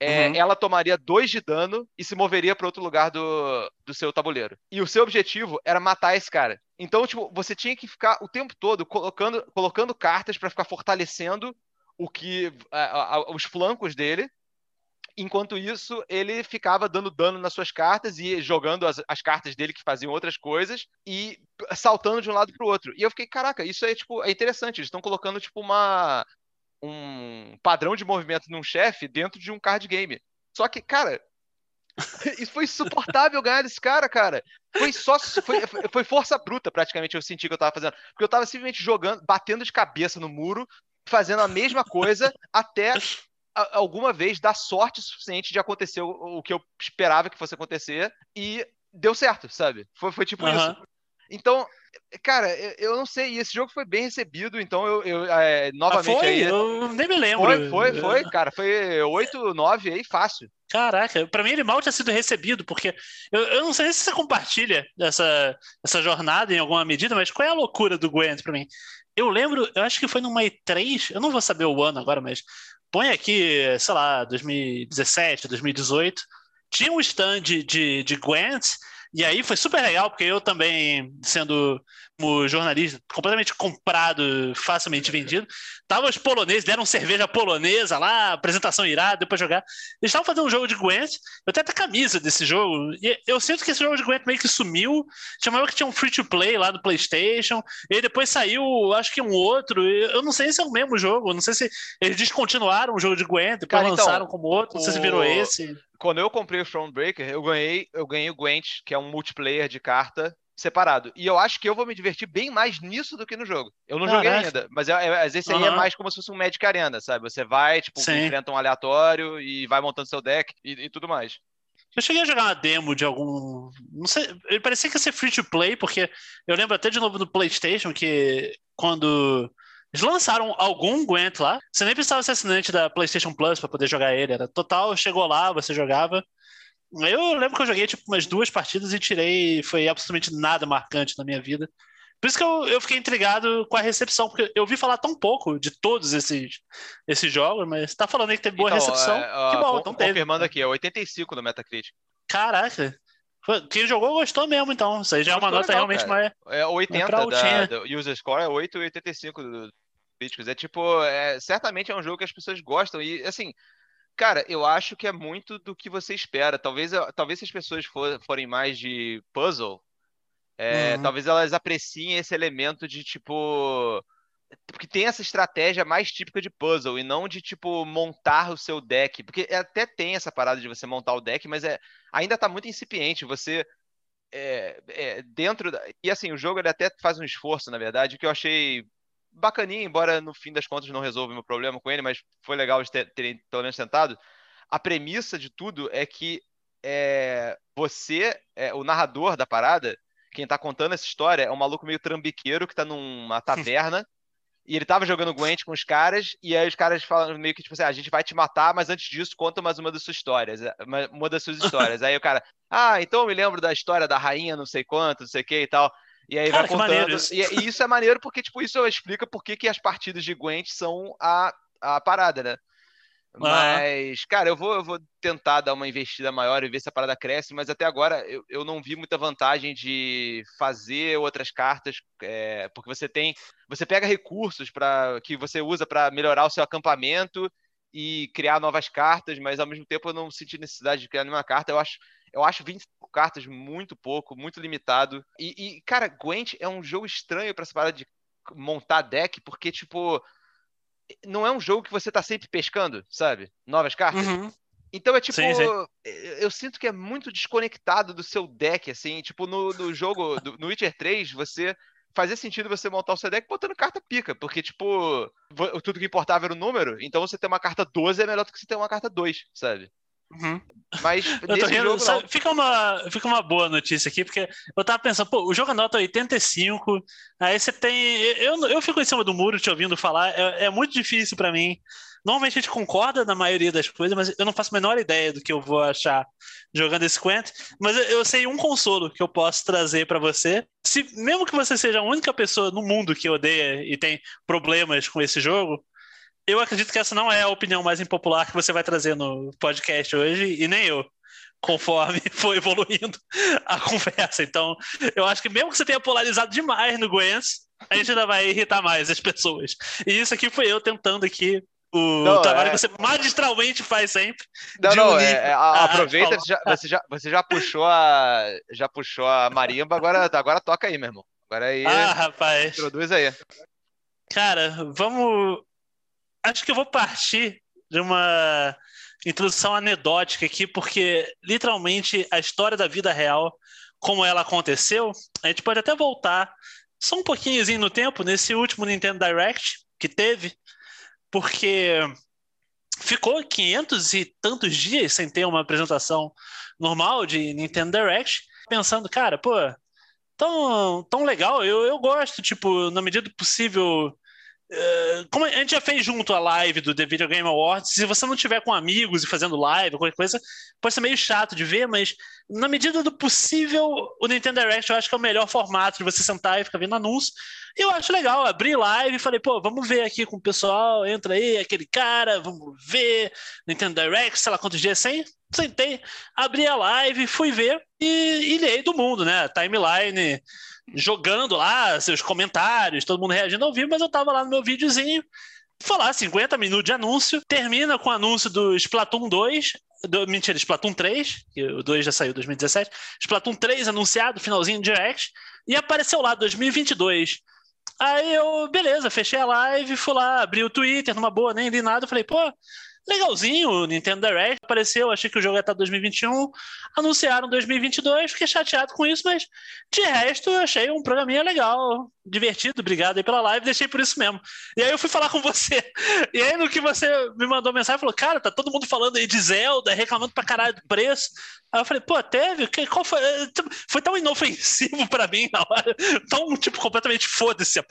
é, uhum. ela tomaria 2 de dano e se moveria para outro lugar do, do seu tabuleiro. E o seu objetivo era matar esse cara. Então, tipo, você tinha que ficar o tempo todo colocando, colocando cartas para ficar fortalecendo o que a, a, os flancos dele Enquanto isso, ele ficava dando dano nas suas cartas e jogando as, as cartas dele que faziam outras coisas e saltando de um lado para o outro. E eu fiquei, caraca, isso é tipo é interessante. Eles estão colocando tipo uma um padrão de movimento num chefe dentro de um card game. Só que, cara, *laughs* isso foi insuportável ganhar desse cara, cara. Foi só foi, foi força bruta praticamente eu senti que eu tava fazendo, porque eu tava simplesmente jogando, batendo de cabeça no muro, fazendo a mesma coisa *laughs* até alguma vez dar sorte suficiente de acontecer o, o, que eu esperava que fosse acontecer e deu certo, sabe? Foi, foi tipo uhum. isso. Então, cara, eu, não sei, e esse jogo foi bem recebido, então eu, eu é, novamente ah, foi? aí. Eu nem me lembro. Foi, foi, foi, cara, foi 8, 9 aí, fácil. Caraca, pra mim ele mal tinha sido recebido, porque eu, eu não sei se você compartilha essa, essa jornada em alguma medida, mas qual é a loucura do Gwent pra mim? eu lembro, eu acho que foi numa E3, eu não vou saber o ano agora, mas põe aqui, sei lá, 2017, 2018, tinha um stand de, de Gwent, e aí foi super legal, porque eu também, sendo um jornalista completamente comprado, facilmente vendido, tava os poloneses, deram cerveja polonesa lá, apresentação irada, depois jogar. Eles estavam fazendo um jogo de Gwent, eu até a camisa desse jogo, e eu sinto que esse jogo de Gwent meio que sumiu, chamava que tinha um free-to-play lá no Playstation, e depois saiu, acho que um outro, eu não sei se é o mesmo jogo, não sei se eles descontinuaram o jogo de Gwent, depois Cara, então, lançaram como outro, não sei se virou esse quando eu comprei o Thronebreaker, eu ganhei, eu ganhei o Gwent, que é um multiplayer de carta separado. E eu acho que eu vou me divertir bem mais nisso do que no jogo. Eu não joguei ainda, mas é, é, às vezes seria uhum. mais como se fosse um Magic Arena, sabe? Você vai, tipo, Sim. enfrenta um aleatório e vai montando seu deck e, e tudo mais. Eu cheguei a jogar uma demo de algum. Não sei. Ele parecia que ia ser free to play, porque eu lembro até de novo do PlayStation que quando eles lançaram algum Gwent lá. Você nem precisava ser assinante da PlayStation Plus para poder jogar ele. Era total, chegou lá, você jogava. Eu lembro que eu joguei tipo umas duas partidas e tirei. Foi absolutamente nada marcante na minha vida. Por isso que eu, eu fiquei intrigado com a recepção, porque eu ouvi falar tão pouco de todos esses, esses jogos, mas tá falando aí que teve boa então, recepção. É, que bom, então teve. Confirmando aqui, é 85 no Metacritic. Caraca. Quem jogou gostou mesmo, então. Isso aí já é uma nota legal, realmente cara. mais. É 80 da, da user score, é 8,85 do, críticos. É tipo, é, certamente é um jogo que as pessoas gostam. E assim, cara, eu acho que é muito do que você espera. Talvez, talvez se as pessoas for, forem mais de puzzle, é, uhum. talvez elas apreciem esse elemento de tipo. Porque tem essa estratégia mais típica de puzzle e não de tipo montar o seu deck. Porque até tem essa parada de você montar o deck, mas é, ainda tá muito incipiente. Você é, é, dentro da... E assim, o jogo ele até faz um esforço, na verdade, que eu achei bacaninha, embora no fim das contas não resolva meu problema com ele, mas foi legal de ter, terem pelo menos tentado. A premissa de tudo é que é, você, é, o narrador da parada, quem tá contando essa história é um maluco meio trambiqueiro que tá numa *laughs* taverna. e ele tava jogando Gwent com os caras, e aí os caras falam meio que, tipo assim, ah, a gente vai te matar, mas antes disso, conta mais uma das suas histórias. É, uma das suas histórias. *laughs* aí o cara, ah, então eu me lembro da história da rainha, não sei quanto, não sei o que e tal. E aí Cara, vai contando. Isso. E, e, isso é maneiro porque, tipo, isso explica por que, que as partidas de Gwent são a, a parada, né? Mas, cara, eu vou, eu vou tentar dar uma investida maior e ver se a parada cresce, mas até agora eu, eu não vi muita vantagem de fazer outras cartas, é, porque você tem. Você pega recursos para que você usa para melhorar o seu acampamento e criar novas cartas, mas ao mesmo tempo eu não senti necessidade de criar nenhuma carta. Eu acho eu acho 25 cartas muito pouco, muito limitado. E, e cara, Gwent é um jogo estranho para essa parada de montar deck, porque, tipo, não é um jogo que você tá sempre pescando, sabe? Novas cartas. Uhum. Então é tipo, sim, sim. eu sinto que é muito desconectado do seu deck, assim, tipo, no, no jogo, do, no Witcher 3, você fazia sentido você montar o seu deck botando carta pica, porque, tipo, tudo que importava era o número, então você ter uma carta 12 é melhor do que você ter uma carta 2, sabe? Uhum. Mas rindo, jogo sabe, fica, uma, fica uma boa notícia aqui, porque eu tava pensando, pô, o jogo anota 85, aí você tem. Eu, eu fico em cima do muro te ouvindo falar, é, é muito difícil para mim. Normalmente a gente concorda na maioria das coisas, mas eu não faço a menor ideia do que eu vou achar jogando esse Quent. Mas eu, eu sei um consolo que eu posso trazer para você. Se mesmo que você seja a única pessoa no mundo que odeia e tem problemas com esse jogo, eu acredito que essa não é a opinião mais impopular que você vai trazer no podcast hoje, e nem eu, conforme *laughs* foi evoluindo a conversa. Então, eu acho que mesmo que você tenha polarizado demais no Gwens, a gente ainda vai irritar mais as pessoas. E isso aqui foi eu tentando aqui o não, trabalho é... que você magistralmente faz sempre. Não, não, é, é, a, aproveita, você já, você, já, você já puxou a já puxou a marimba, agora, agora toca aí, meu irmão. Agora aí. Ah, rapaz. Introduz aí. Cara, vamos acho que eu vou partir de uma introdução anedótica aqui, porque literalmente a história da vida real, como ela aconteceu, a gente pode até voltar só um pouquinho no tempo, nesse último Nintendo Direct que teve, porque ficou 500 e tantos dias sem ter uma apresentação normal de Nintendo Direct, pensando, cara, pô, tão, tão legal, eu, eu gosto, tipo, na medida do possível, como a gente já fez junto a live do The Video Game Awards, se você não tiver com amigos e fazendo live, qualquer coisa, pode ser meio chato de ver, mas na medida do possível, o Nintendo Direct eu acho que é o melhor formato de você sentar e ficar vendo anúncio. E eu acho legal, abri live e falei, pô, vamos ver aqui com o pessoal, entra aí, aquele cara, vamos ver, Nintendo Direct, sei lá quantos dias sem. Sentei, abri a live, fui ver e ilhei do mundo, né? Timeline jogando lá seus comentários, todo mundo reagindo ao vivo, mas eu tava lá no meu videozinho, falar 50 minutos de anúncio, termina com o anúncio do Splatoon 2, do, mentira, Splatoon 3, que o 2 já saiu em 2017, Splatoon 3 anunciado, finalzinho direct, e apareceu lá 2022. Aí eu, beleza, fechei a live, fui lá, abri o Twitter numa boa, nem li nada, falei, pô, legalzinho Nintendo Direct, apareceu, achei que o jogo ia estar 2021, anunciaram 2022, fiquei chateado com isso, mas de resto achei um programinha legal, divertido, obrigado aí pela live, deixei por isso mesmo. E aí eu fui falar com você, e aí no que você me mandou mensagem, falou, cara, tá todo mundo falando aí de Zelda, reclamando pra caralho do preço, Aí eu falei, pô, teve? Qual foi? Foi tão inofensivo *laughs* pra mim na hora, tão, tipo, completamente foda-se.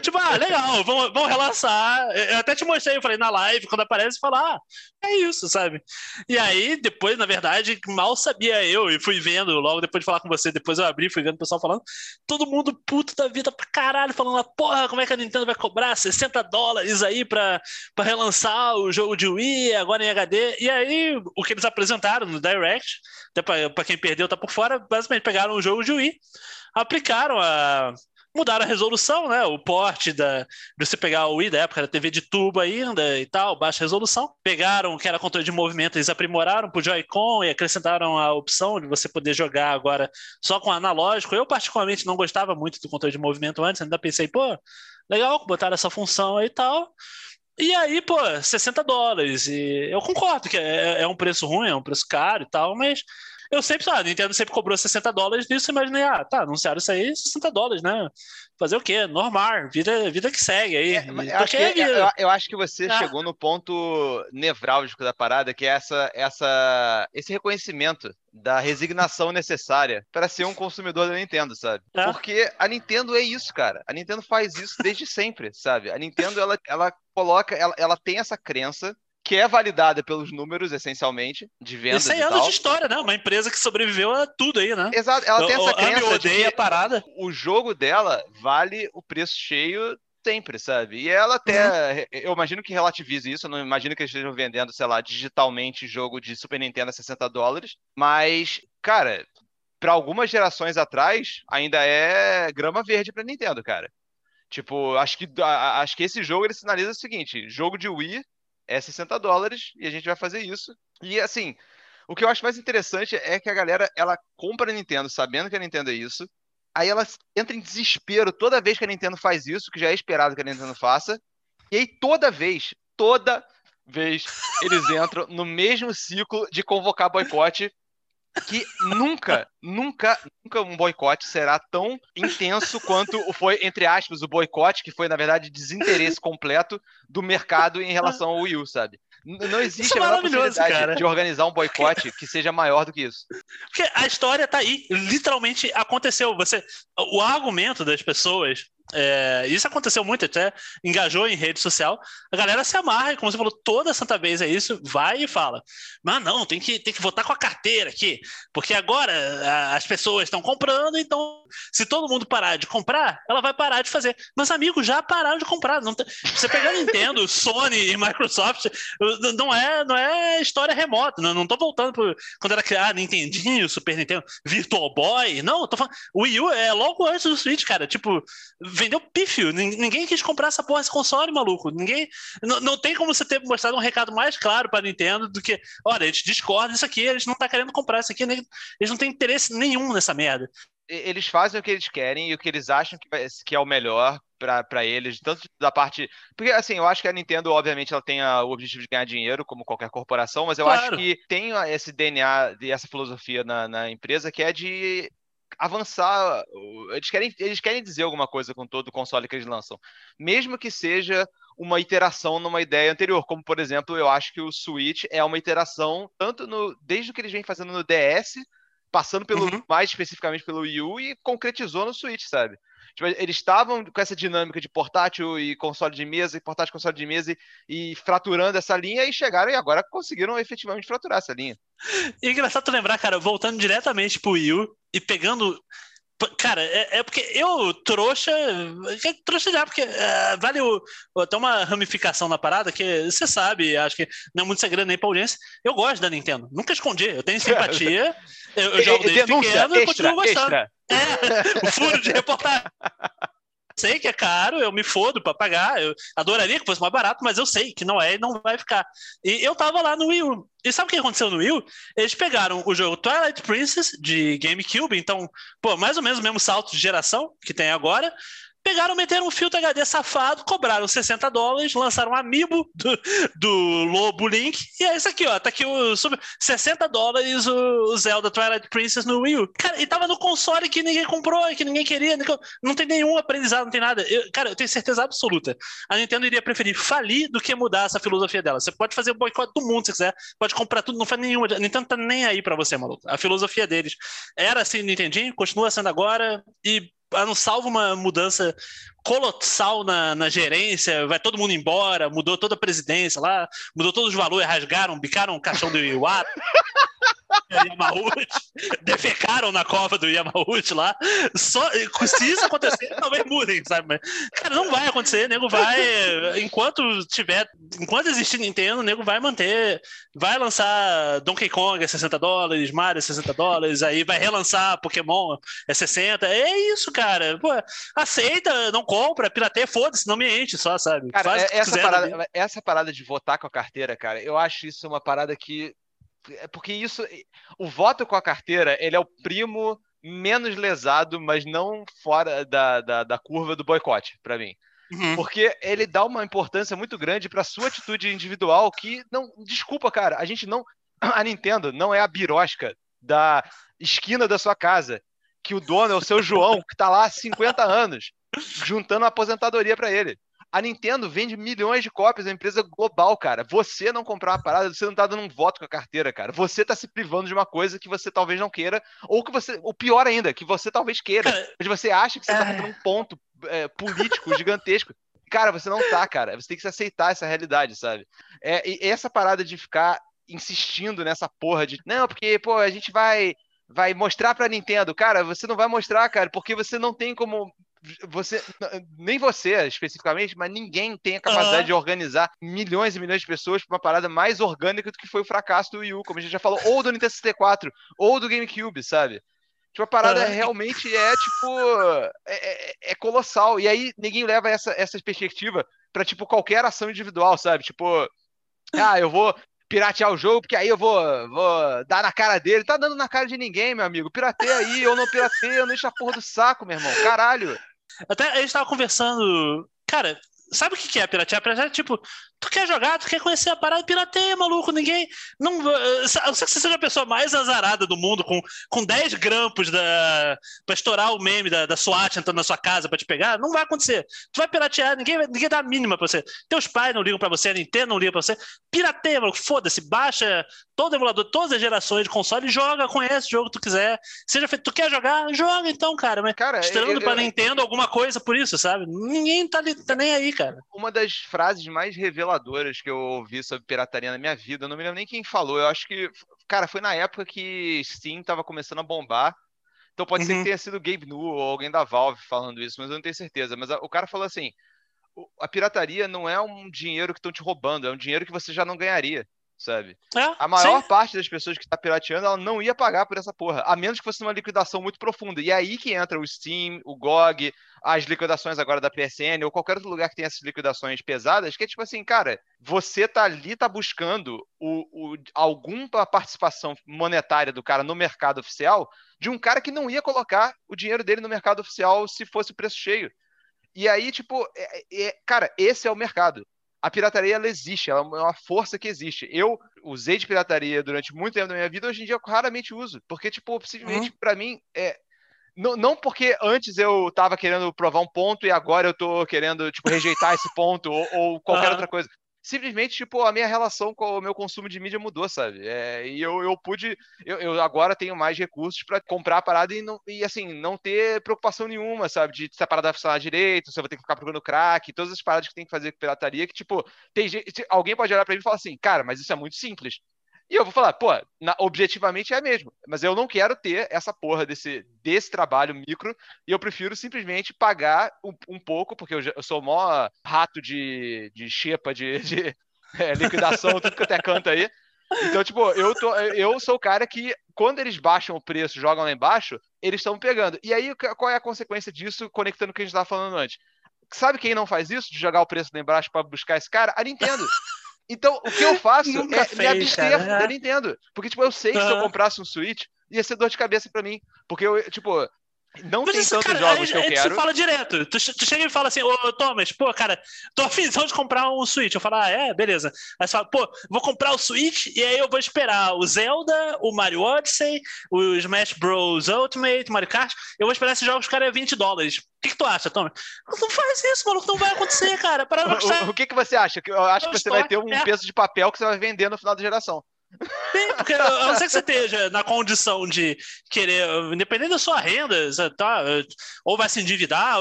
Tipo, ah, legal, vamos, vamos relaxar. Eu até te mostrei, eu falei, na live, quando aparece, falar, ah, é isso, sabe? E aí, depois, na verdade, mal sabia eu, e fui vendo, logo depois de falar com você, depois eu abri, fui vendo o pessoal falando, todo mundo puto da vida pra caralho, falando, porra, como é que a Nintendo vai cobrar 60 dólares aí pra, pra relançar o jogo de Wii, agora em HD? E aí, o que eles apresentaram no Direct, até para quem perdeu tá por fora, basicamente pegaram o jogo de Wii, aplicaram a mudaram a resolução, né? O porte da de você pegar o Wii da época, era TV de tubo ainda e tal, baixa resolução. Pegaram o que era controle de movimento, eles aprimoraram pro Joy-Con e acrescentaram a opção de você poder jogar agora só com analógico. Eu particularmente não gostava muito do controle de movimento antes, ainda pensei, pô, legal, botaram essa função aí e tal. E aí, pô, 60 dólares. E eu concordo que é, é um preço ruim, é um preço caro e tal, mas eu sempre, sabe, a Nintendo sempre cobrou 60 dólares nisso, imaginei, ah, tá, anunciaram isso aí, 60 dólares, né? Fazer o quê? Normal, vida, vida que segue aí. É, eu, acho que, é eu, eu, acho que você ah. chegou no ponto nevrálgico da parada, que é essa, essa, esse reconhecimento da resignação necessária para ser um consumidor da Nintendo, sabe? É. Porque a Nintendo é isso, cara. A Nintendo faz isso desde sempre, sabe? A Nintendo, ela, ela coloca, ela, ela tem essa crença que é validada pelos números, essencialmente, de vendas Isso é anos de história, né? Uma empresa que sobreviveu a tudo aí, né? Exato, ela tem essa crença odeia de a parada. o jogo dela vale o preço cheio sempre, sabe? E ela até, uhum. eu imagino que relativize isso, eu não imagino que eles estejam vendendo, sei lá, digitalmente jogo de Super Nintendo a 60 dólares, mas, cara, para algumas gerações atrás, ainda é grama verde para Nintendo, cara. Tipo, acho que, acho que esse jogo ele sinaliza o seguinte: jogo de Wii é 60 dólares e a gente vai fazer isso. E assim, o que eu acho mais interessante é que a galera ela compra a Nintendo sabendo que a Nintendo é isso. Aí ela entra em desespero toda vez que a Nintendo faz isso, que já é esperado que a Nintendo faça. E aí toda vez, toda vez, eles entram no mesmo ciclo de convocar boicote que nunca, nunca, nunca um boicote será tão intenso quanto foi, entre aspas, o boicote, que foi, na verdade, desinteresse completo do mercado em relação ao Wii U, sabe? Não existe é a possibilidade cara. de organizar um boicote que seja maior do que isso. Porque a história tá aí, literalmente aconteceu. Você, o argumento das pessoas é, isso aconteceu muito, até engajou em rede social. A galera se amarra, e como você falou, toda santa vez é isso, vai e fala. Mas não, tem que, tem que votar com a carteira aqui, porque agora a, as pessoas estão comprando, então se todo mundo parar de comprar, ela vai parar de fazer. Meus amigos já pararam de comprar. Não você pegar Nintendo, *laughs* Sony e Microsoft, não é, não é história remota. Não, não tô voltando pro, quando era criado Nintendinho, Super Nintendo, Virtual Boy. Não, tô falando. O Wii U é logo antes do Switch, cara. Tipo, vendeu pífio. Ninguém quis comprar essa porra, esse console, maluco. Ninguém. Não, tem como você ter mostrado um recado mais claro para Nintendo do que, olha, a gente discorda disso aqui, eles não tá querendo comprar isso aqui, eles não têm interesse nenhum nessa merda. Eles fazem o que eles querem e o que eles acham que, vai, que é o melhor para eles, tanto da parte. Porque, assim, eu acho que a Nintendo, obviamente, ela tem a, o objetivo de ganhar dinheiro, como qualquer corporação, mas eu claro. acho que tem esse DNA e essa filosofia na, na empresa que é de avançar. Eles querem, eles querem dizer alguma coisa com todo o console que eles lançam. Mesmo que seja uma iteração numa ideia anterior, como por exemplo, eu acho que o Switch é uma iteração tanto no desde o que eles vêm fazendo no DS, passando pelo uhum. mais especificamente pelo Wii U e concretizou no Switch, sabe? Tipo, eles estavam com essa dinâmica de portátil e console de mesa, e portátil e console de mesa, e, e fraturando essa linha, e chegaram e agora conseguiram efetivamente fraturar essa linha. *laughs* E é engraçado lembrar, cara, voltando diretamente pro Wii U e pegando Cara, é, é, porque eu, trouxa, trouxa já, porque é, vale o, até uma ramificação na parada, que você sabe, acho que não é muito segredo nem pra audiência. Eu gosto da Nintendo, nunca escondi, eu tenho *laughs* simpatia, eu, eu jogo desde pequeno e continuo gostando. Extra. É, o furo de reportagem *laughs* sei que é caro, eu me fodo para pagar. Eu adoraria que fosse mais barato, mas eu sei que não é e não vai ficar. E eu tava lá no Wii U. E sabe o que aconteceu no Wii U? Eles pegaram o jogo Twilight Princess de GameCube, então, pô, mais ou menos o mesmo salto de geração que tem agora, Pegaram, meteram um filtro HD safado, cobraram 60 dólares, lançaram um amiibo do, do Lobo Link, e é isso aqui, ó. Tá aqui o 60 dólares o Zelda Twilight Princess no Wii U. Cara, e tava no console que ninguém comprou, que ninguém queria, não tem nenhum aprendizado, não tem nada. Eu, cara, eu tenho certeza absoluta. A Nintendo iria preferir falir do que mudar essa filosofia dela. Você pode fazer o boicote do mundo se quiser, pode comprar tudo, não faz nenhuma. A Nintendo tá nem aí pra você, maluco. A filosofia deles era assim, Nintendinho, continua sendo agora, e não salva uma mudança colossal na, na gerência, vai todo mundo embora, mudou toda a presidência lá, mudou todos os valores, rasgaram, bicaram o caixão do Iwata. *laughs* Yamauchi, defecaram na cova do Yamauchi lá. Só, se isso acontecer, *laughs* talvez mudem, sabe? Cara, não vai acontecer, o nego vai. Enquanto tiver. Enquanto existir Nintendo, o nego vai manter. Vai lançar Donkey Kong a 60 dólares, Mario a 60 dólares, aí vai relançar Pokémon a 60. É isso, cara. Pô, aceita, não compra, pirateia, foda-se, não me enche só, sabe? Cara, é, essa, parada, essa parada de votar com a carteira, cara, eu acho isso uma parada que é porque isso, o voto com a carteira, ele é o primo menos lesado, mas não fora da, da, da curva do boicote, para mim. Uhum. Porque ele dá uma importância muito grande para sua atitude individual que não, desculpa, cara, a gente não a Nintendo não é a birosca da esquina da sua casa, que o dono é o seu João, que tá lá há 50 anos, juntando a aposentadoria para ele. A Nintendo vende milhões de cópias, é uma empresa global, cara. Você não comprar uma parada, você não tá dando um voto com a carteira, cara. Você tá se privando de uma coisa que você talvez não queira, ou que você, o pior ainda, que você talvez queira. Mas você acha que você tá dando um ponto é, político gigantesco. Cara, você não tá, cara. Você tem que se aceitar essa realidade, sabe? É, e essa parada de ficar insistindo nessa porra de não, porque, pô, a gente vai vai mostrar pra Nintendo. Cara, você não vai mostrar, cara, porque você não tem como você, nem você especificamente, mas ninguém tem a capacidade uhum. de organizar milhões e milhões de pessoas para uma parada mais orgânica do que foi o fracasso do Wii U, como a gente já falou, ou do Nintendo 64, ou do GameCube, sabe? Tipo, a parada uhum. realmente é, tipo, é, é, é, colossal. E aí ninguém leva essa, essa perspectiva para tipo, qualquer ação individual, sabe? Tipo, ah, eu vou piratear o jogo, porque aí eu vou, vou dar na cara dele. Tá dando na cara de ninguém, meu amigo. Pirateia aí, eu não pirateia, não enche a porra do saco, meu irmão. Caralho. Até a gente tava conversando. Cara, sabe o que é piratear? Piratear é tipo, Tu quer jogar, tu quer conhecer a parada, pirateia, maluco. Ninguém. Não, eu não sei que você seja a pessoa mais azarada do mundo, com, com 10 grampos da, pra estourar o meme da, da SWAT entrando na sua casa pra te pegar. Não vai acontecer. Tu vai piratear, ninguém, ninguém dá a mínima pra você. Teus pais não ligam pra você, a Nintendo não liga pra você. Pirateia, maluco. Foda-se, baixa todo emulador, todas as gerações de console, joga, conhece o jogo que tu quiser. Seja feito, tu quer jogar? Joga então, cara. Mas cara, esperando eu, pra eu, Nintendo alguma coisa por isso, sabe? Ninguém tá, tá nem aí, cara. Uma das frases mais reveladoras reveladoras que eu ouvi sobre pirataria na minha vida. Eu não me lembro nem quem falou. Eu acho que, cara, foi na época que Steam tava começando a bombar. Então pode uhum. ser que uhum. tenha sido Gabe New ou alguém da Valve falando isso, mas eu não tenho certeza. Mas a, o cara falou assim: a pirataria não é um dinheiro que estão te roubando, é um dinheiro que você já não ganharia sabe? É, a maior sim. parte das pessoas que está pirateando, ela não ia pagar por essa porra, a menos que fosse uma liquidação muito profunda. E é aí que entra o Steam, o GOG, as liquidações agora da PSN, ou qualquer outro lugar que tenha essas liquidações pesadas, que é tipo assim, cara, você tá ali, tá buscando o, o, alguma participação monetária do cara no mercado oficial, de um cara que não ia colocar o dinheiro dele no mercado oficial se fosse o preço cheio. E aí, tipo, é, é, cara, esse é o mercado a pirataria ela existe, ela é uma força que existe. Eu usei de pirataria durante muito tempo da minha vida, hoje em dia eu raramente uso, porque, tipo, simplesmente uhum. para mim é. Não, não porque antes eu tava querendo provar um ponto e agora eu tô querendo, tipo, rejeitar esse ponto ou, ou qualquer uhum. outra coisa. Simplesmente, tipo, a minha relação com o meu consumo de mídia mudou, sabe? É, e eu, eu pude, eu, eu, agora tenho mais recursos para comprar a parada e, não, e, assim, não ter preocupação nenhuma, sabe? De se a parada funcionar direito, se eu vou ter que ficar procurando crack, todas as paradas que tem que fazer com pirataria, que, tipo, tem gente, alguém pode olhar para mim e falar assim, cara, mas isso é muito simples. E eu vou falar, pô, na, objetivamente é mesmo. Mas eu não quero ter essa porra desse, desse trabalho micro. E eu prefiro simplesmente pagar um, um pouco, porque eu, eu sou mó rato de, de xepa, de, de *laughs* é, liquidação, tudo que até canta aí. Então, tipo, eu, tô, eu sou o cara que, quando eles baixam o preço, jogam lá embaixo, eles estão pegando. E aí, qual é a consequência disso, conectando o que a gente estava falando antes? Sabe quem não faz isso, de jogar o preço lá embaixo para buscar esse cara? A Nintendo. Então, o que eu faço *laughs* Nunca é fez, me abster cara. da Nintendo. Porque, tipo, eu sei que se eu comprasse um Switch, ia ser dor de cabeça para mim. Porque eu, tipo, não Mas tem isso, tantos cara, jogos que eu quero. Você fala direto. Tu, tu, chega e fala assim, ô Thomas, pô, cara, tô afimzão de comprar um Switch. Eu falo, ah, é, beleza. Aí você fala, pô, vou comprar o Switch e aí eu vou esperar o Zelda, o Mario Odyssey, o Smash Bros. Ultimate, Mario Kart. Eu vou esperar esses jogos, cara, é 20 dólares. O que, que tu acha, Thomas? Não faz isso, maluco, não vai acontecer, cara. Para *laughs* o, o que, que você acha? Eu acho que você vai ter um peso de papel que você vai vender no final da geração. Sim, porque a não ser que você esteja na condição de querer, independente da sua renda, tá, ou vai se endividar,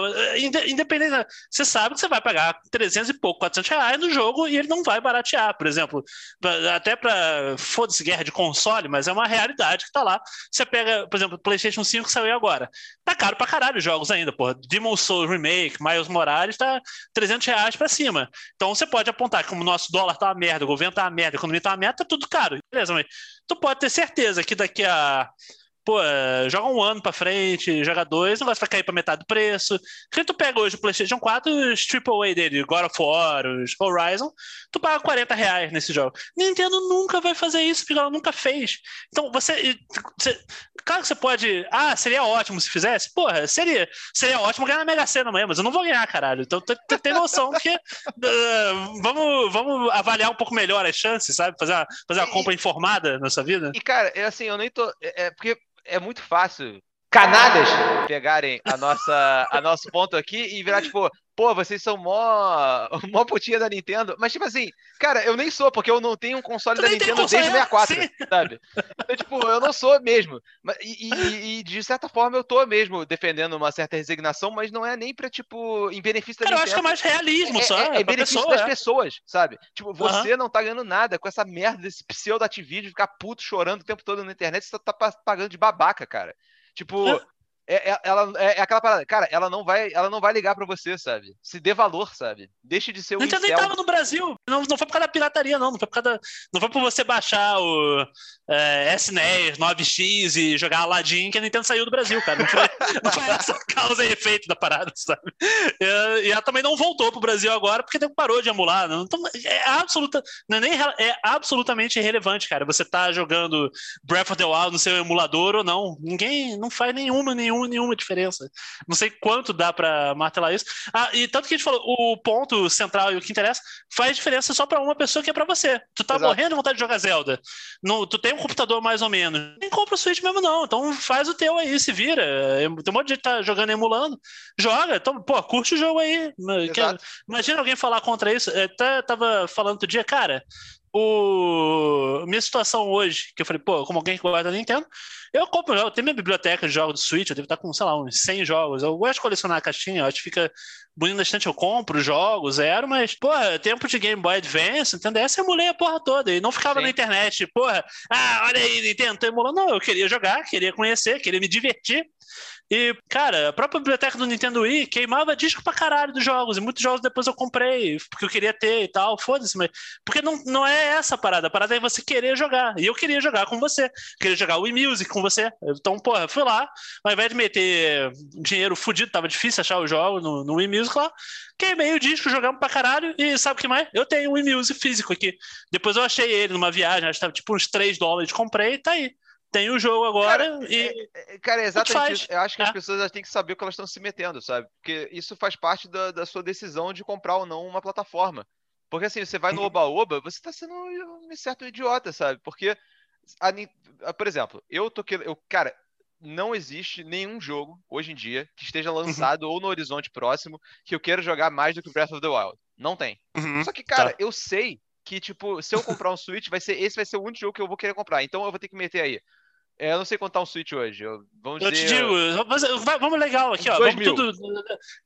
independente, você sabe que você vai pagar 300 e pouco, 400 reais no jogo e ele não vai baratear, por exemplo, até para, foda-se, guerra de console, mas é uma realidade que tá lá. Você pega, por exemplo, o PlayStation 5 que saiu agora, tá caro pra caralho os jogos ainda, pô. Demon Souls Remake, Miles Morales, tá 300 reais pra cima. Então você pode apontar que como o nosso dólar tá uma merda, o governo tá uma merda, a economia tá uma merda, tá tudo caro. Beleza, mas tu pode ter certeza que daqui a pô, joga um ano pra frente, joga dois, o negócio vai cair pra metade do preço. Se tu pega hoje o PlayStation 4, os AAA dele, God of War, os Horizon, tu paga 40 reais nesse jogo. Nintendo nunca vai fazer isso, porque ela nunca fez. Então, você, você. Claro que você pode. Ah, seria ótimo se fizesse? Porra, seria, seria ótimo ganhar na Mega Sena amanhã, mas eu não vou ganhar, caralho. Então, tem noção que. Uh, *laughs* vamos, vamos avaliar um pouco melhor as chances, sabe? Fazer uma, fazer uma compra informada na sua vida. E, cara, é assim, eu nem tô. É, é porque é muito fácil canalhas pegarem a nossa, a nosso ponto aqui e virar tipo, pô, vocês são mó, *laughs* mó putinha da Nintendo. Mas, tipo assim, cara, eu nem sou, porque eu não tenho um console tu da Nintendo console, desde o 64, sim. sabe? Então, tipo, eu não sou mesmo. E, e, e, de certa forma eu tô mesmo defendendo uma certa resignação, mas não é nem pra, tipo, em benefício da cara, Nintendo. eu acho que é mais realismo, é. É, é, é benefício pessoa, das é. pessoas, sabe? Tipo, você uhum. não tá ganhando nada com essa merda desse pseudo-ativismo, ficar puto chorando o tempo todo na internet, você tá pagando de babaca, cara. Tipo, é, é, ela, é, é, aquela parada, cara, ela não vai, ela não vai ligar para você, sabe? Se dê valor, sabe? Deixe de ser o Nintendo nem tava no Brasil, não, não foi por causa da pirataria, não, não foi por causa da, não foi por você baixar o é, SNES 9X e jogar Aladdin que a Nintendo saiu do Brasil, cara, não foi, *laughs* não foi essa causa e efeito da parada, sabe? E, e, ela também não voltou pro Brasil agora porque parou de emular, não, então, é absoluta, não é, nem, é absolutamente irrelevante, cara, você tá jogando Breath of the Wild no seu emulador ou não, ninguém, não faz nenhuma, nenhuma nenhuma, nenhuma diferença. Não sei quanto dá para martelar isso. Ah, e tanto que a gente falou, o ponto central e o que interessa faz diferença só para uma pessoa que é para você. Tu tá Exato. morrendo de vontade de jogar Zelda. No, tu tem um computador mais ou menos. Nem compra o Switch mesmo, não. Então faz o teu aí, se vira. Tem um monte de gente que tá jogando emulando. Joga. Então, pô, curte o jogo aí. Imagina alguém falar contra isso. Eu até tava falando outro dia, cara o minha situação hoje, que eu falei, pô, como alguém que gosta da Nintendo, eu compro, eu tenho minha biblioteca de jogos do Switch, eu devo estar com, sei lá, uns 100 jogos. Eu gosto de colecionar a caixinha, acho que fica bonito bastante, eu compro jogos, zero, mas, porra, tempo de Game Boy Advance, entendeu? Essa emulei a porra toda e não ficava Sim. na internet, porra, ah, olha aí, Nintendo, tô emulando. Não, eu queria jogar, queria conhecer, queria me divertir. E, cara, a própria biblioteca do Nintendo Wii queimava disco pra caralho dos jogos. E muitos jogos depois eu comprei, porque eu queria ter e tal. Foda-se, mas. Porque não, não é essa a parada. A parada é você querer jogar. E eu queria jogar com você. queria jogar o Wii Music com você. Então, porra, fui lá. Ao invés de meter dinheiro fudido, tava difícil achar o jogo no, no Wii Music lá. Queimei o disco, jogamos pra caralho. E sabe o que mais? Eu tenho o Wii Music físico aqui. Depois eu achei ele numa viagem, acho que tava tipo uns 3 dólares. Comprei e tá aí tem o jogo agora cara, e. É, é cara, é exatamente isso. Eu acho que é. as pessoas têm que saber o que elas estão se metendo, sabe? Porque isso faz parte da, da sua decisão de comprar ou não uma plataforma. Porque assim, você vai no uhum. Oba-Oba, você tá sendo um certo idiota, sabe? Porque, a, por exemplo, eu tô eu, cara, não existe nenhum jogo hoje em dia que esteja uhum. lançado uhum. ou no horizonte próximo que eu queira jogar mais do que Breath of the Wild. Não tem. Uhum. Só que, cara, tá. eu sei que, tipo, se eu comprar um Switch, vai ser, esse vai ser o único jogo que eu vou querer comprar. Então eu vou ter que meter aí. É, eu não sei contar um Switch hoje. Eu, vamos eu dizer... te digo, vamos legal aqui, ó. Vamos tudo...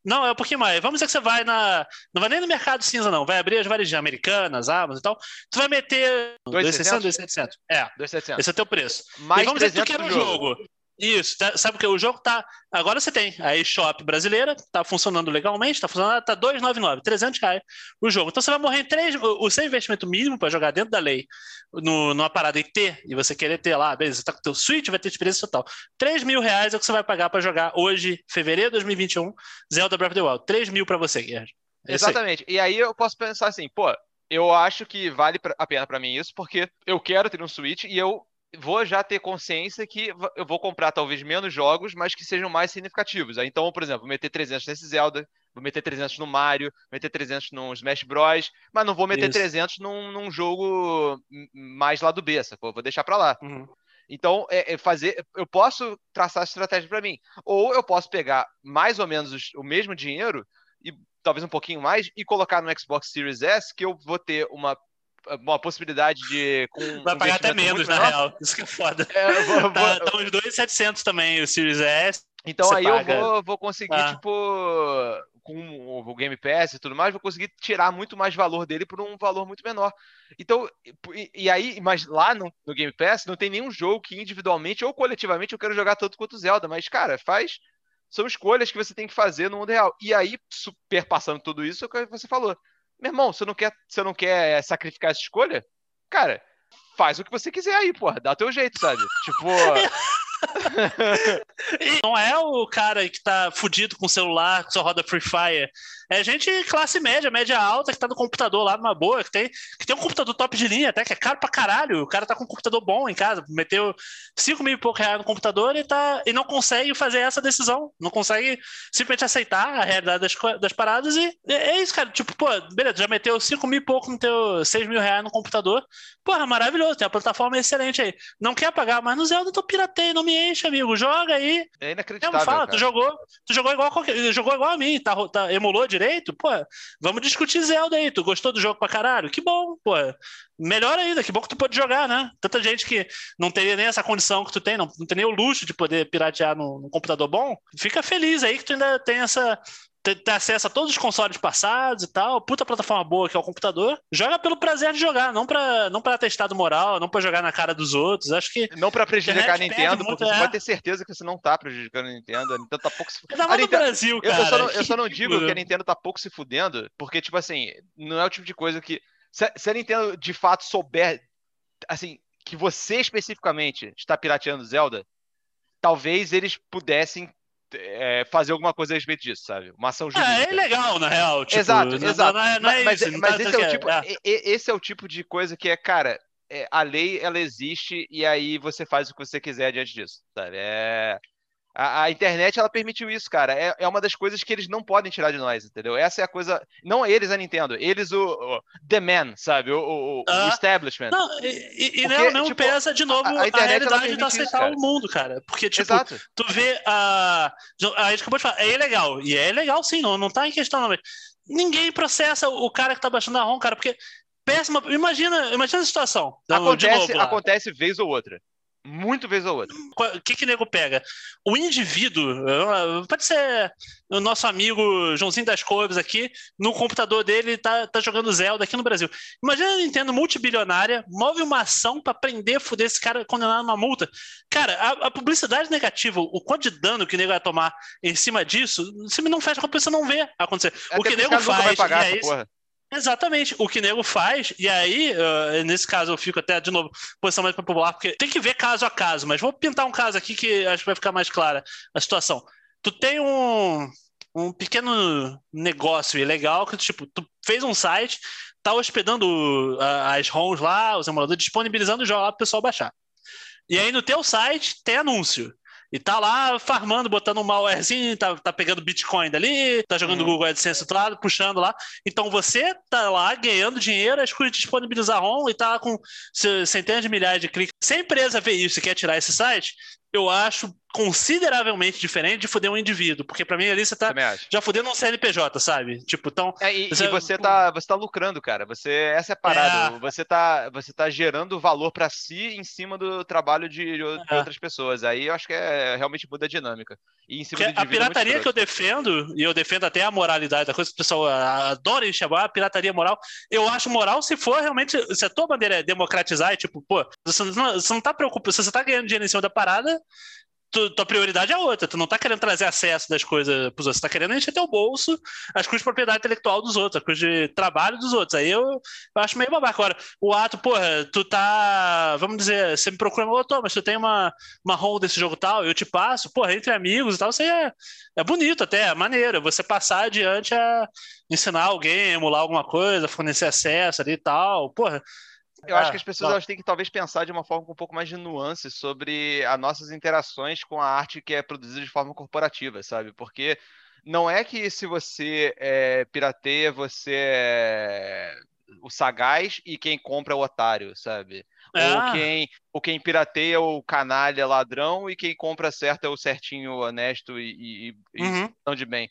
Não, é um pouquinho mais. Vamos dizer que você vai na. Não vai nem no mercado cinza, não. Vai abrir as varejinhas americanas, Amazon e tal. Tu vai meter. 2,600? 2,700. É. 2,700. Esse é o teu preço. Mais e vamos dizer que tu quer um jogo. jogo. Isso, tá, sabe o que? O jogo tá. Agora você tem a eShop brasileira, tá funcionando legalmente, tá funcionando, tá 299, 300 reais o jogo. Então você vai morrer em três. O, seu investimento mínimo para jogar dentro da lei, no, numa parada ter, e você querer ter lá, beleza, tá com o teu Switch, vai ter experiência total. 3 mil reais é o que você vai pagar para jogar hoje, fevereiro de 2021, Zelda Breath of the Wild. 3 mil para você, Guerra. É Exatamente. Aí. E aí eu posso pensar assim, pô, eu acho que vale a pena para mim isso, porque eu quero ter um Switch e eu vou já ter consciência que eu vou comprar talvez menos jogos, mas que sejam mais significativos. Então, por exemplo, vou meter 300 nesse Zelda, vou meter 300 no Mario, meter 300 no Smash Bros, mas não vou meter Isso. 300 num, num, jogo mais lá do B, sacou? Vou deixar para lá. Uhum. Então, é, é, fazer, eu posso traçar essa estratégia para mim. Ou eu posso pegar mais ou menos o mesmo dinheiro e talvez um pouquinho mais e colocar no Xbox Series S que eu vou ter uma uma possibilidade de. Com Vai pagar até menos, na menor. real. *laughs* Isso que é foda. É, vou, tá, vou... tá uns 2,700 também o Series S. Então aí paga. eu vou, vou conseguir, ah. tipo, com o Game Pass e tudo mais, vou conseguir tirar muito mais valor dele por um valor muito menor. Então, e, e aí, mas lá no, no, Game Pass não tem nenhum jogo que individualmente ou coletivamente eu quero jogar tanto quanto Zelda, mas, cara, faz. São escolhas que você tem que fazer no mundo real. E aí, super passando tudo isso, é o que você falou meu irmão, você não quer, você não quer sacrificar essa escolha? Cara, faz o que você quiser aí, porra. Dá o teu jeito, sabe? *laughs* tipo. não é o cara que tá fudido com o celular, que só roda Free Fire. É gente classe média, média alta, que tá no computador lá numa boa, que tem, que tem um computador top de linha, até que é caro pra caralho. O cara tá com um computador bom em casa, meteu 5 mil e pouco reais no computador e, tá, e não consegue fazer essa decisão. Não consegue simplesmente aceitar a realidade das, das paradas e é, isso, cara. Tipo, pô, beleza, já meteu 5 mil e pouco no teu 6 mil reais no computador. Porra, maravilhoso, tem a plataforma excelente aí. Não quer pagar, mas no Zelda tu pirateia, não me enche, amigo. Joga aí. É inacreditável. Não, fala, cara. tu jogou, tu jogou igual a qualquer, jogou igual a mim, tá, tá emulou de direito, pô, vamos discutir Zelda aí. Tu gostou do jogo pra caralho? Que bom, pô. Melhor ainda, que bom que tu pode jogar, né? Tanta gente que não teria nem essa condição que tu tem, não, não tem nem o luxo de poder piratear no computador bom. Fica feliz aí que tu ainda tem essa, ter acesso a todos os consoles passados e tal, puta plataforma boa que é o computador, joga pelo prazer de jogar, não pra, não pra testado moral, não pra jogar na cara dos outros. Acho que. Não pra prejudicar a Nintendo, porque você é. pode ter certeza que você não tá prejudicando a Nintendo. A Nintendo tá pouco se fudendo. Nintendo... Brasil, cara. Eu, só não, eu só não digo que a Nintendo tá pouco se fudendo, porque, tipo assim, não é o tipo de coisa que. Se, se a Nintendo de fato souber, assim, que você especificamente está pirateando Zelda, talvez eles pudessem é, fazer alguma coisa a respeito disso, sabe? Uma ação jurídica. É, é legal, na real. Tipo, exato, não, exato. Não, é, não é mas, isso, mas tá esse, é o tipo, é. esse é o tipo de coisa que é, cara, é, a lei ela existe e aí você faz o que você quiser diante disso, sabe? É, a, a, internet ela permitiu isso, cara. É, é uma das coisas que eles não podem tirar de nós, entendeu? Essa é a coisa. Não eles a Nintendo, eles o, o The Man, sabe? O, o, ah, o establishment. Não, e, e Porque, não, tipo, pesa de novo a, a, a realidade de aceitar isso, o mundo, cara. Porque, tipo, Exato. tu vê a. A gente acabou de falar, é ilegal. E é legal, sim, não, não tá em questão, não. Mas ninguém processa o cara que tá baixando a ROM, cara, porque péssima. Imagina, imagina a situação. Acontece, novo, acontece vez ou outra. Muito vez ou outra. O que que nego pega? O indivíduo, pode ser o nosso amigo Joãozinho das Couves aqui, no computador dele tá, tá jogando Zelda aqui no Brasil. Imagina a Nintendo multibilionária, move uma ação para prender, fuder esse cara condenado numa multa. Cara, a, a, publicidade negativa, o quanto de dano que o nego vai tomar em cima disso, você não fecha com a pessoa não vê acontecer. É o que o nego faz. Vai pagar é isso, Exatamente, o que nego faz, e aí, uh, nesse caso eu fico até, de novo, posição mais popular, porque tem que ver caso a caso, mas vou pintar um caso aqui que acho que vai ficar mais clara a situação. Tu tem um, um pequeno negócio ilegal que, tipo, tu fez um site, tá hospedando uh, as ROMs lá, os emuladores, disponibilizando o jogo lá pro pessoal baixar. E aí no teu site tem anúncio. E tá lá farmando, botando um malwarezinho, tá, tá pegando Bitcoin dali, tá jogando uhum. Google AdSense do lado, puxando lá. Então você tá lá ganhando dinheiro, as coisas disponibilizar ROM e tá com centenas de milhares de cliques. Se a empresa vê isso e quer tirar esse site, eu acho consideravelmente diferente de fuder um indivíduo, porque para mim ali você tá já fudendo um CNPJ, sabe? Tipo, então é, e, você... e, você tá você tá lucrando, cara. Você essa é a parada. É... Você tá você tá gerando valor para si em cima do trabalho de, de é. outras pessoas. Aí eu acho que é realmente muda a dinâmica. E em cima do a é pirataria é que eu defendo e eu defendo até a moralidade da coisa, que o pessoal adora enxergar a pirataria moral. Eu acho moral se for realmente se a tua bandeira é democratizar e tipo, pô, você não, você não tá preocupado, se você tá ganhando dinheiro em cima da parada, tu, tua prioridade é outra. Tu não tá querendo trazer acesso das coisas pros outros, tu tá querendo encher teu bolso as coisas de propriedade intelectual dos outros, as coisas de trabalho dos outros. Aí eu, eu acho meio babaca. Agora, o ato, porra, tu tá, vamos dizer, você me procura, ô, mas tu tem uma, uma role desse jogo tal, eu te passo, porra, entre amigos e tal, você é, é bonito até, é maneiro. Você passar adiante a ensinar alguém, emular alguma coisa, fornecer acesso ali e tal, porra. Eu acho que as pessoas elas têm que talvez pensar de uma forma com um pouco mais de nuance sobre as nossas interações com a arte que é produzida de forma corporativa, sabe? Porque não é que se você é, pirateia, você é o sagaz e quem compra é o otário, sabe? Ah. Ou quem, ou quem pirateia é o canalha ladrão e quem compra certo é o certinho honesto e, e, uhum. e de bem.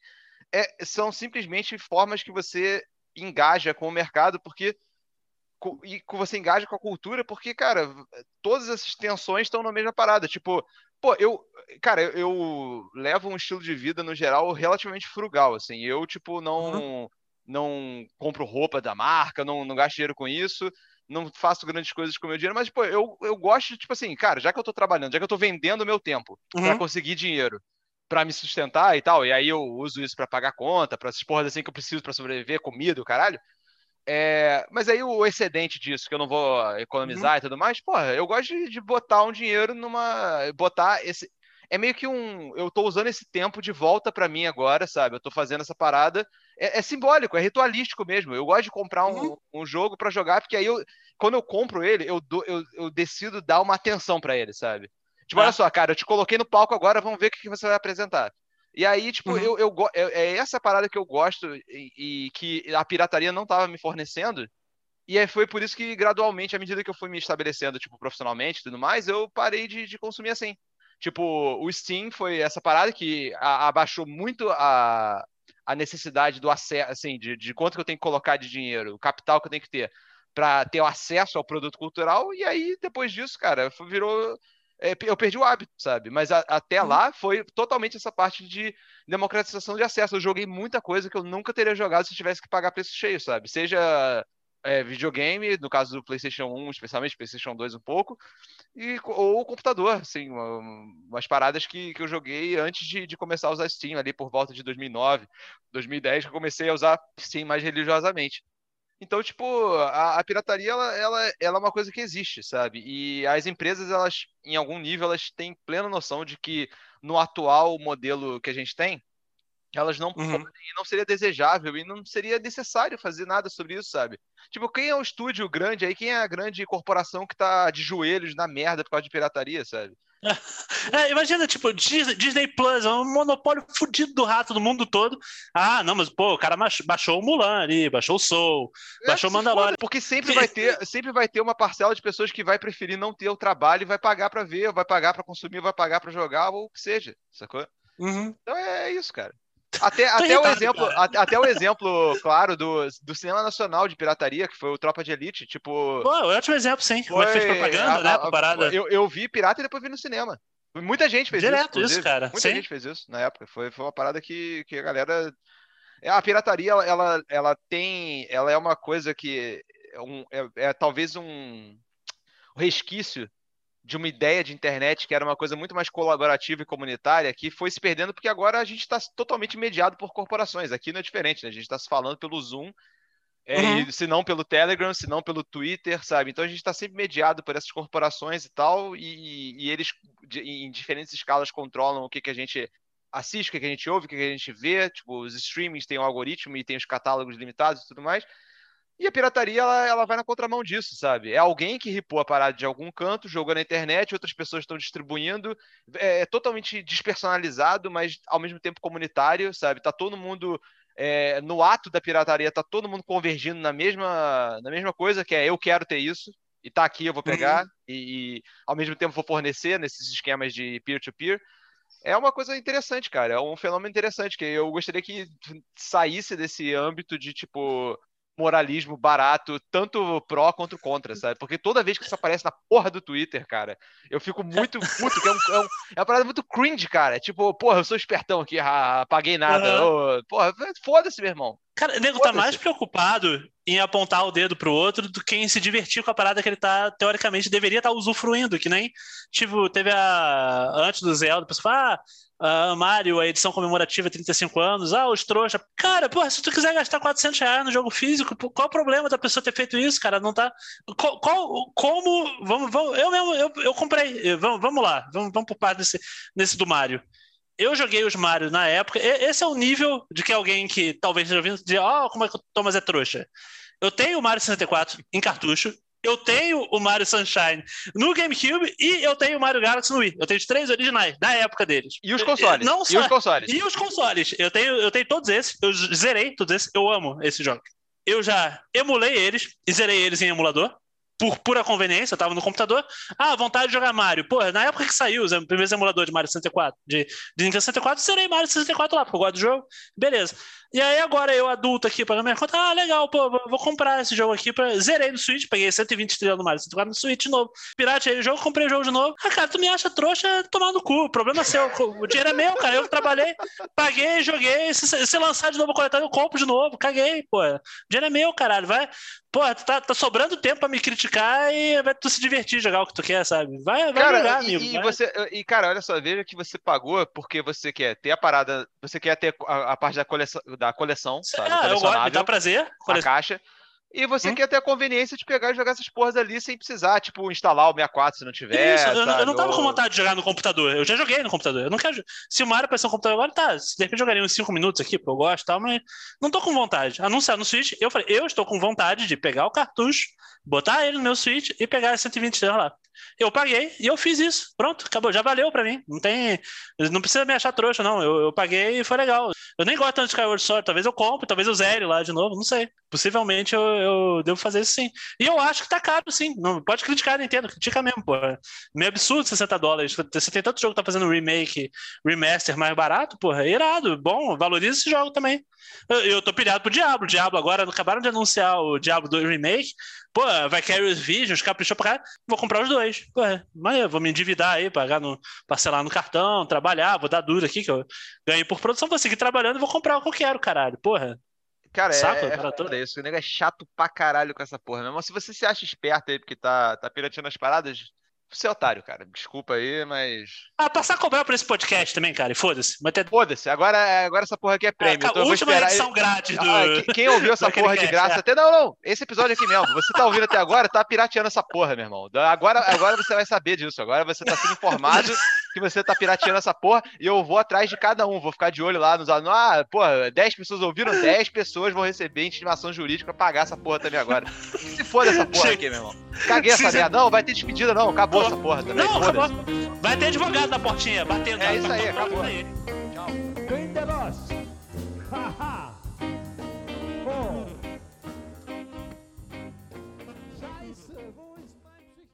É, são simplesmente formas que você engaja com o mercado, porque e você engaja com a cultura, porque, cara, todas essas tensões estão na mesma parada. Tipo, pô, eu, cara, eu, eu levo um estilo de vida, no geral, relativamente frugal, assim. Eu, tipo, não, uhum. não compro roupa da marca, não, não gasto dinheiro com isso, não faço grandes coisas com o meu dinheiro, mas, pô, eu, eu gosto, tipo assim, cara, já que eu tô trabalhando, já que eu tô vendendo o meu tempo uhum. para conseguir dinheiro, para me sustentar e tal, e aí eu uso isso para pagar conta, para essas porras assim que eu preciso para sobreviver, comida, o caralho é, mas aí o excedente disso, que eu não vou economizar uhum. e tudo mais, porra, eu gosto de, de, botar um dinheiro numa. botar esse. É meio que um. Eu tô usando esse tempo de volta para mim agora, sabe? Eu tô fazendo essa parada. É, é simbólico, é ritualístico mesmo. Eu gosto de comprar um, uhum. um jogo para jogar, porque aí eu, quando eu compro ele, eu, do, eu, eu decido dar uma atenção para ele, sabe? Tipo, ah. olha só, cara, eu te coloquei no palco agora, vamos ver o que, que você vai apresentar. E aí, tipo, uhum. eu, eu, é, é essa parada que eu gosto e, e que a pirataria não estava me fornecendo. E aí foi por isso que, gradualmente, à medida que eu fui me estabelecendo, tipo, profissionalmente e tudo mais, eu parei de, de consumir assim. Tipo, o Steam foi essa parada que abaixou muito a, a necessidade do acesso, assim, de, de quanto que eu tenho que colocar de dinheiro, o capital que eu tenho que ter para ter o acesso ao produto cultural. E aí, depois disso, cara, virou eu perdi o hábito, sabe? Mas a, até uhum. lá foi totalmente essa parte de democratização de acesso. Eu joguei muita coisa que eu nunca teria jogado se tivesse que pagar preço cheio, sabe? Seja é, videogame, no caso do PlayStation 1, especialmente PlayStation 2 um pouco, e, ou computador, assim, uma, umas paradas que, que eu joguei antes de, de começar a usar Steam, ali por volta de 2009, 2010, que eu comecei a usar Steam mais religiosamente. Então, tipo, a, a, pirataria, ela, ela, ela é uma coisa que existe, sabe? E as empresas, elas, em algum nível, elas têm plena noção de que no atual modelo que a gente tem, elas não uhum. não seria desejável e não seria necessário fazer nada sobre isso, sabe? Tipo, quem é o estúdio grande aí, quem é a grande corporação que tá de joelhos na merda por causa de pirataria, sabe? *laughs* É, imagina, tipo, Disney Plus, é um monopólio fudido do rato do mundo todo. Ah, não, mas pô, o cara baixou o Mulan ali, baixou o Soul, é, baixou o Mandalorian. Porque sempre vai, ter, *laughs* sempre vai ter uma parcela de pessoas que vai preferir não ter o trabalho e vai pagar para ver, vai pagar para consumir, vai pagar para jogar, ou o que seja, sacou? Uhum. Então é isso, cara. Até, *laughs* até, o exemplo, até, até, o exemplo, claro, do, do cinema nacional de pirataria, que foi o Tropa de Elite, tipo. Pô, ótimo exemplo, sim. Foi, fez propaganda, a, né? A, parada. Eu, eu vi pirata e depois vi no cinema. Muita gente fez Direto isso. isso, cara. Muita sim. gente fez isso na época. Foi, foi uma parada que, que a galera. É, a pirataria, ela, ela tem. Ela é uma coisa que. É, um, é, é talvez um resquício de uma ideia de internet que era uma coisa muito mais colaborativa e comunitária, que foi se perdendo porque agora a gente está totalmente mediado por corporações. Aqui não é diferente, né? A gente está se falando pelo Zoom, é, uhum. e, se não pelo Telegram, se não pelo Twitter, sabe? Então a gente está sempre mediado por essas corporações e tal, e, e eles de, em diferentes escalas controlam o que, que a gente assiste, o que, que a gente ouve, o que, que a gente vê. Tipo, os streamings têm um algoritmo e tem os catálogos limitados e tudo mais. E a pirataria, ela, ela vai na contramão disso, sabe? É alguém que ripou a parada de algum canto, jogou na internet, outras pessoas estão distribuindo. É, é totalmente despersonalizado, mas ao mesmo tempo comunitário, sabe? Tá todo mundo é, no ato da pirataria, tá todo mundo convergindo na mesma, na mesma coisa, que é eu quero ter isso, e tá aqui, eu vou pegar, uhum. e, e, ao mesmo tempo vou fornecer nesses esquemas de peer-to-peer. -peer. é uma coisa interessante, cara. É um fenômeno interessante que eu gostaria que saísse desse âmbito de tipo moralismo barato, tanto pró quanto contra, sabe? Porque toda vez que isso aparece na porra do Twitter, cara, eu fico muito puto, que é, um, é, um, é uma parada muito cringe, cara. É tipo, porra, eu sou espertão aqui, ah, paguei nada. Uhum. Oh, porra, foda-se, meu irmão. Cara, o nego tá mais preocupado em apontar o dedo pro outro do que em se divertir com a parada que ele tá, teoricamente, deveria estar tá usufruindo, que nem, tipo, teve a. Antes do Zelda, a pessoa fala, ah, Uh, Mario, a edição comemorativa 35 anos, ah, os trouxa. Cara, porra, se tu quiser gastar 400 reais no jogo físico, qual o problema da pessoa ter feito isso, cara? Não tá. Qual, qual como. Vamos, vamos, eu mesmo, eu, eu comprei. Vamos, vamos lá, vamos, vamos por parte desse, desse do Mario. Eu joguei os Mario na época. Esse é o nível de que alguém que talvez esteja ouvindo dizer, ó, oh, como é que o Thomas é trouxa. Eu tenho o Mario 64 em cartucho, eu tenho o Mario Sunshine no GameCube e eu tenho o Mario Galaxy no Wii. Eu tenho os três originais, da época deles. E os consoles? Não só... E os consoles? E os consoles. Eu tenho, eu tenho todos esses, eu zerei todos esses, eu amo esses jogos. Eu já emulei eles e zerei eles em emulador por pura conveniência, eu tava no computador. Ah, vontade de jogar Mario. Pô, na época que saiu os primeiros emuladores de Mario 64, de, de Nintendo 64, zerei Mario 64 lá, porque eu gosto do jogo. Beleza. E aí agora eu, adulto aqui, pagando minha conta, ah, legal, pô, vou comprar esse jogo aqui. Pra... Zerei no Switch, peguei 120 estrelas no Mario 64 no Switch de novo. Pirateei o jogo, comprei o jogo de novo. Ah, cara, tu me acha trouxa, tomar no cu. O problema é seu. O dinheiro é meu, cara. Eu trabalhei, paguei, joguei. Se, se lançar de novo o coletânea, eu compro de novo. Caguei, pô. O dinheiro é meu, caralho. Vai. Pô, tá, tá sobrando tempo pra me criticar e vai tu se divertir, jogar o que tu quer, sabe? Vai, vai cara, jogar, e, amigo. E, vai. Você, e, cara, olha só, veja que você pagou porque você quer ter a parada, você quer ter a, a parte da coleção, da coleção sabe? Ah, eu gosto, me dá prazer. A caixa. E você hum? quer ter a conveniência de pegar e jogar essas porras ali sem precisar, tipo, instalar o 64 se não tiver. Isso, eu, eu, não tava com vontade de jogar no computador. Eu já joguei no computador. Eu não quero. Se o Mario aparecer no computador agora, tá. De repente jogaria uns 5 minutos aqui, porque eu gosto e tal, mas não tô com vontade. Anunciar no Switch, eu falei, eu estou com vontade de pegar o cartucho, botar ele no meu Switch e pegar as 120 estrelas lá. Eu paguei e eu fiz isso. Pronto, acabou. Já valeu pra mim. Não tem. Não precisa me achar trouxa, não. Eu, eu paguei e foi legal. Eu nem gosto tanto de Skyward Sword. Talvez eu compre, talvez eu zere lá de novo. Não sei. Possivelmente eu, eu devo fazer isso sim. E eu acho que tá caro, sim. Não, pode criticar a Nintendo, critica mesmo, pô. Meio absurdo 60 dólares. Você tem tanto jogo que tá fazendo remake, remaster mais barato, porra. É irado. Bom, valoriza esse jogo também. Eu, eu tô pilhado pro Diablo. Diablo agora acabaram de anunciar o Diablo 2 Remake. Pô, vai Carriers Visions, caprichou pra cá, vou comprar os dois. Pô, mas eu vou me endividar aí, pagar no, parcelar no cartão, trabalhar, vou dar duro aqui, que eu ganhei por produção, vou seguir trabalhando e vou comprar o que eu quero, caralho. Porra. Cara, Saco, é, cara é isso. O nego é chato pra caralho com essa porra, Mas se você se acha esperto aí porque tá, tá pirateando as paradas, você é otário, cara. Desculpa aí, mas. Ah, passar a cobrar por esse podcast também, cara. E foda-se. Ter... Foda-se. Agora, agora essa porra aqui é prêmio. É, então última esperar... edição grátis do. Ah, quem ouviu essa porra de graça é. até. Não, não. Esse episódio aqui mesmo. Você tá ouvindo até agora, tá pirateando essa porra, meu irmão. Agora, agora você vai saber disso. Agora você tá sendo informado *laughs* que você tá pirateando essa porra e eu vou atrás de cada um. Vou ficar de olho lá nos. Ah, porra, 10 pessoas ouviram, 10 pessoas vão receber intimação jurídica pra pagar essa porra também agora. Se foda essa porra aqui, meu irmão. Caguei essa merda. Não, vai ter despedida, não. Acabou essa porra também. Não, acabou. Vai ter advogado na portinha, batendo. É isso aí, acabou. Tchau. Quem de nós? Haha. Bom.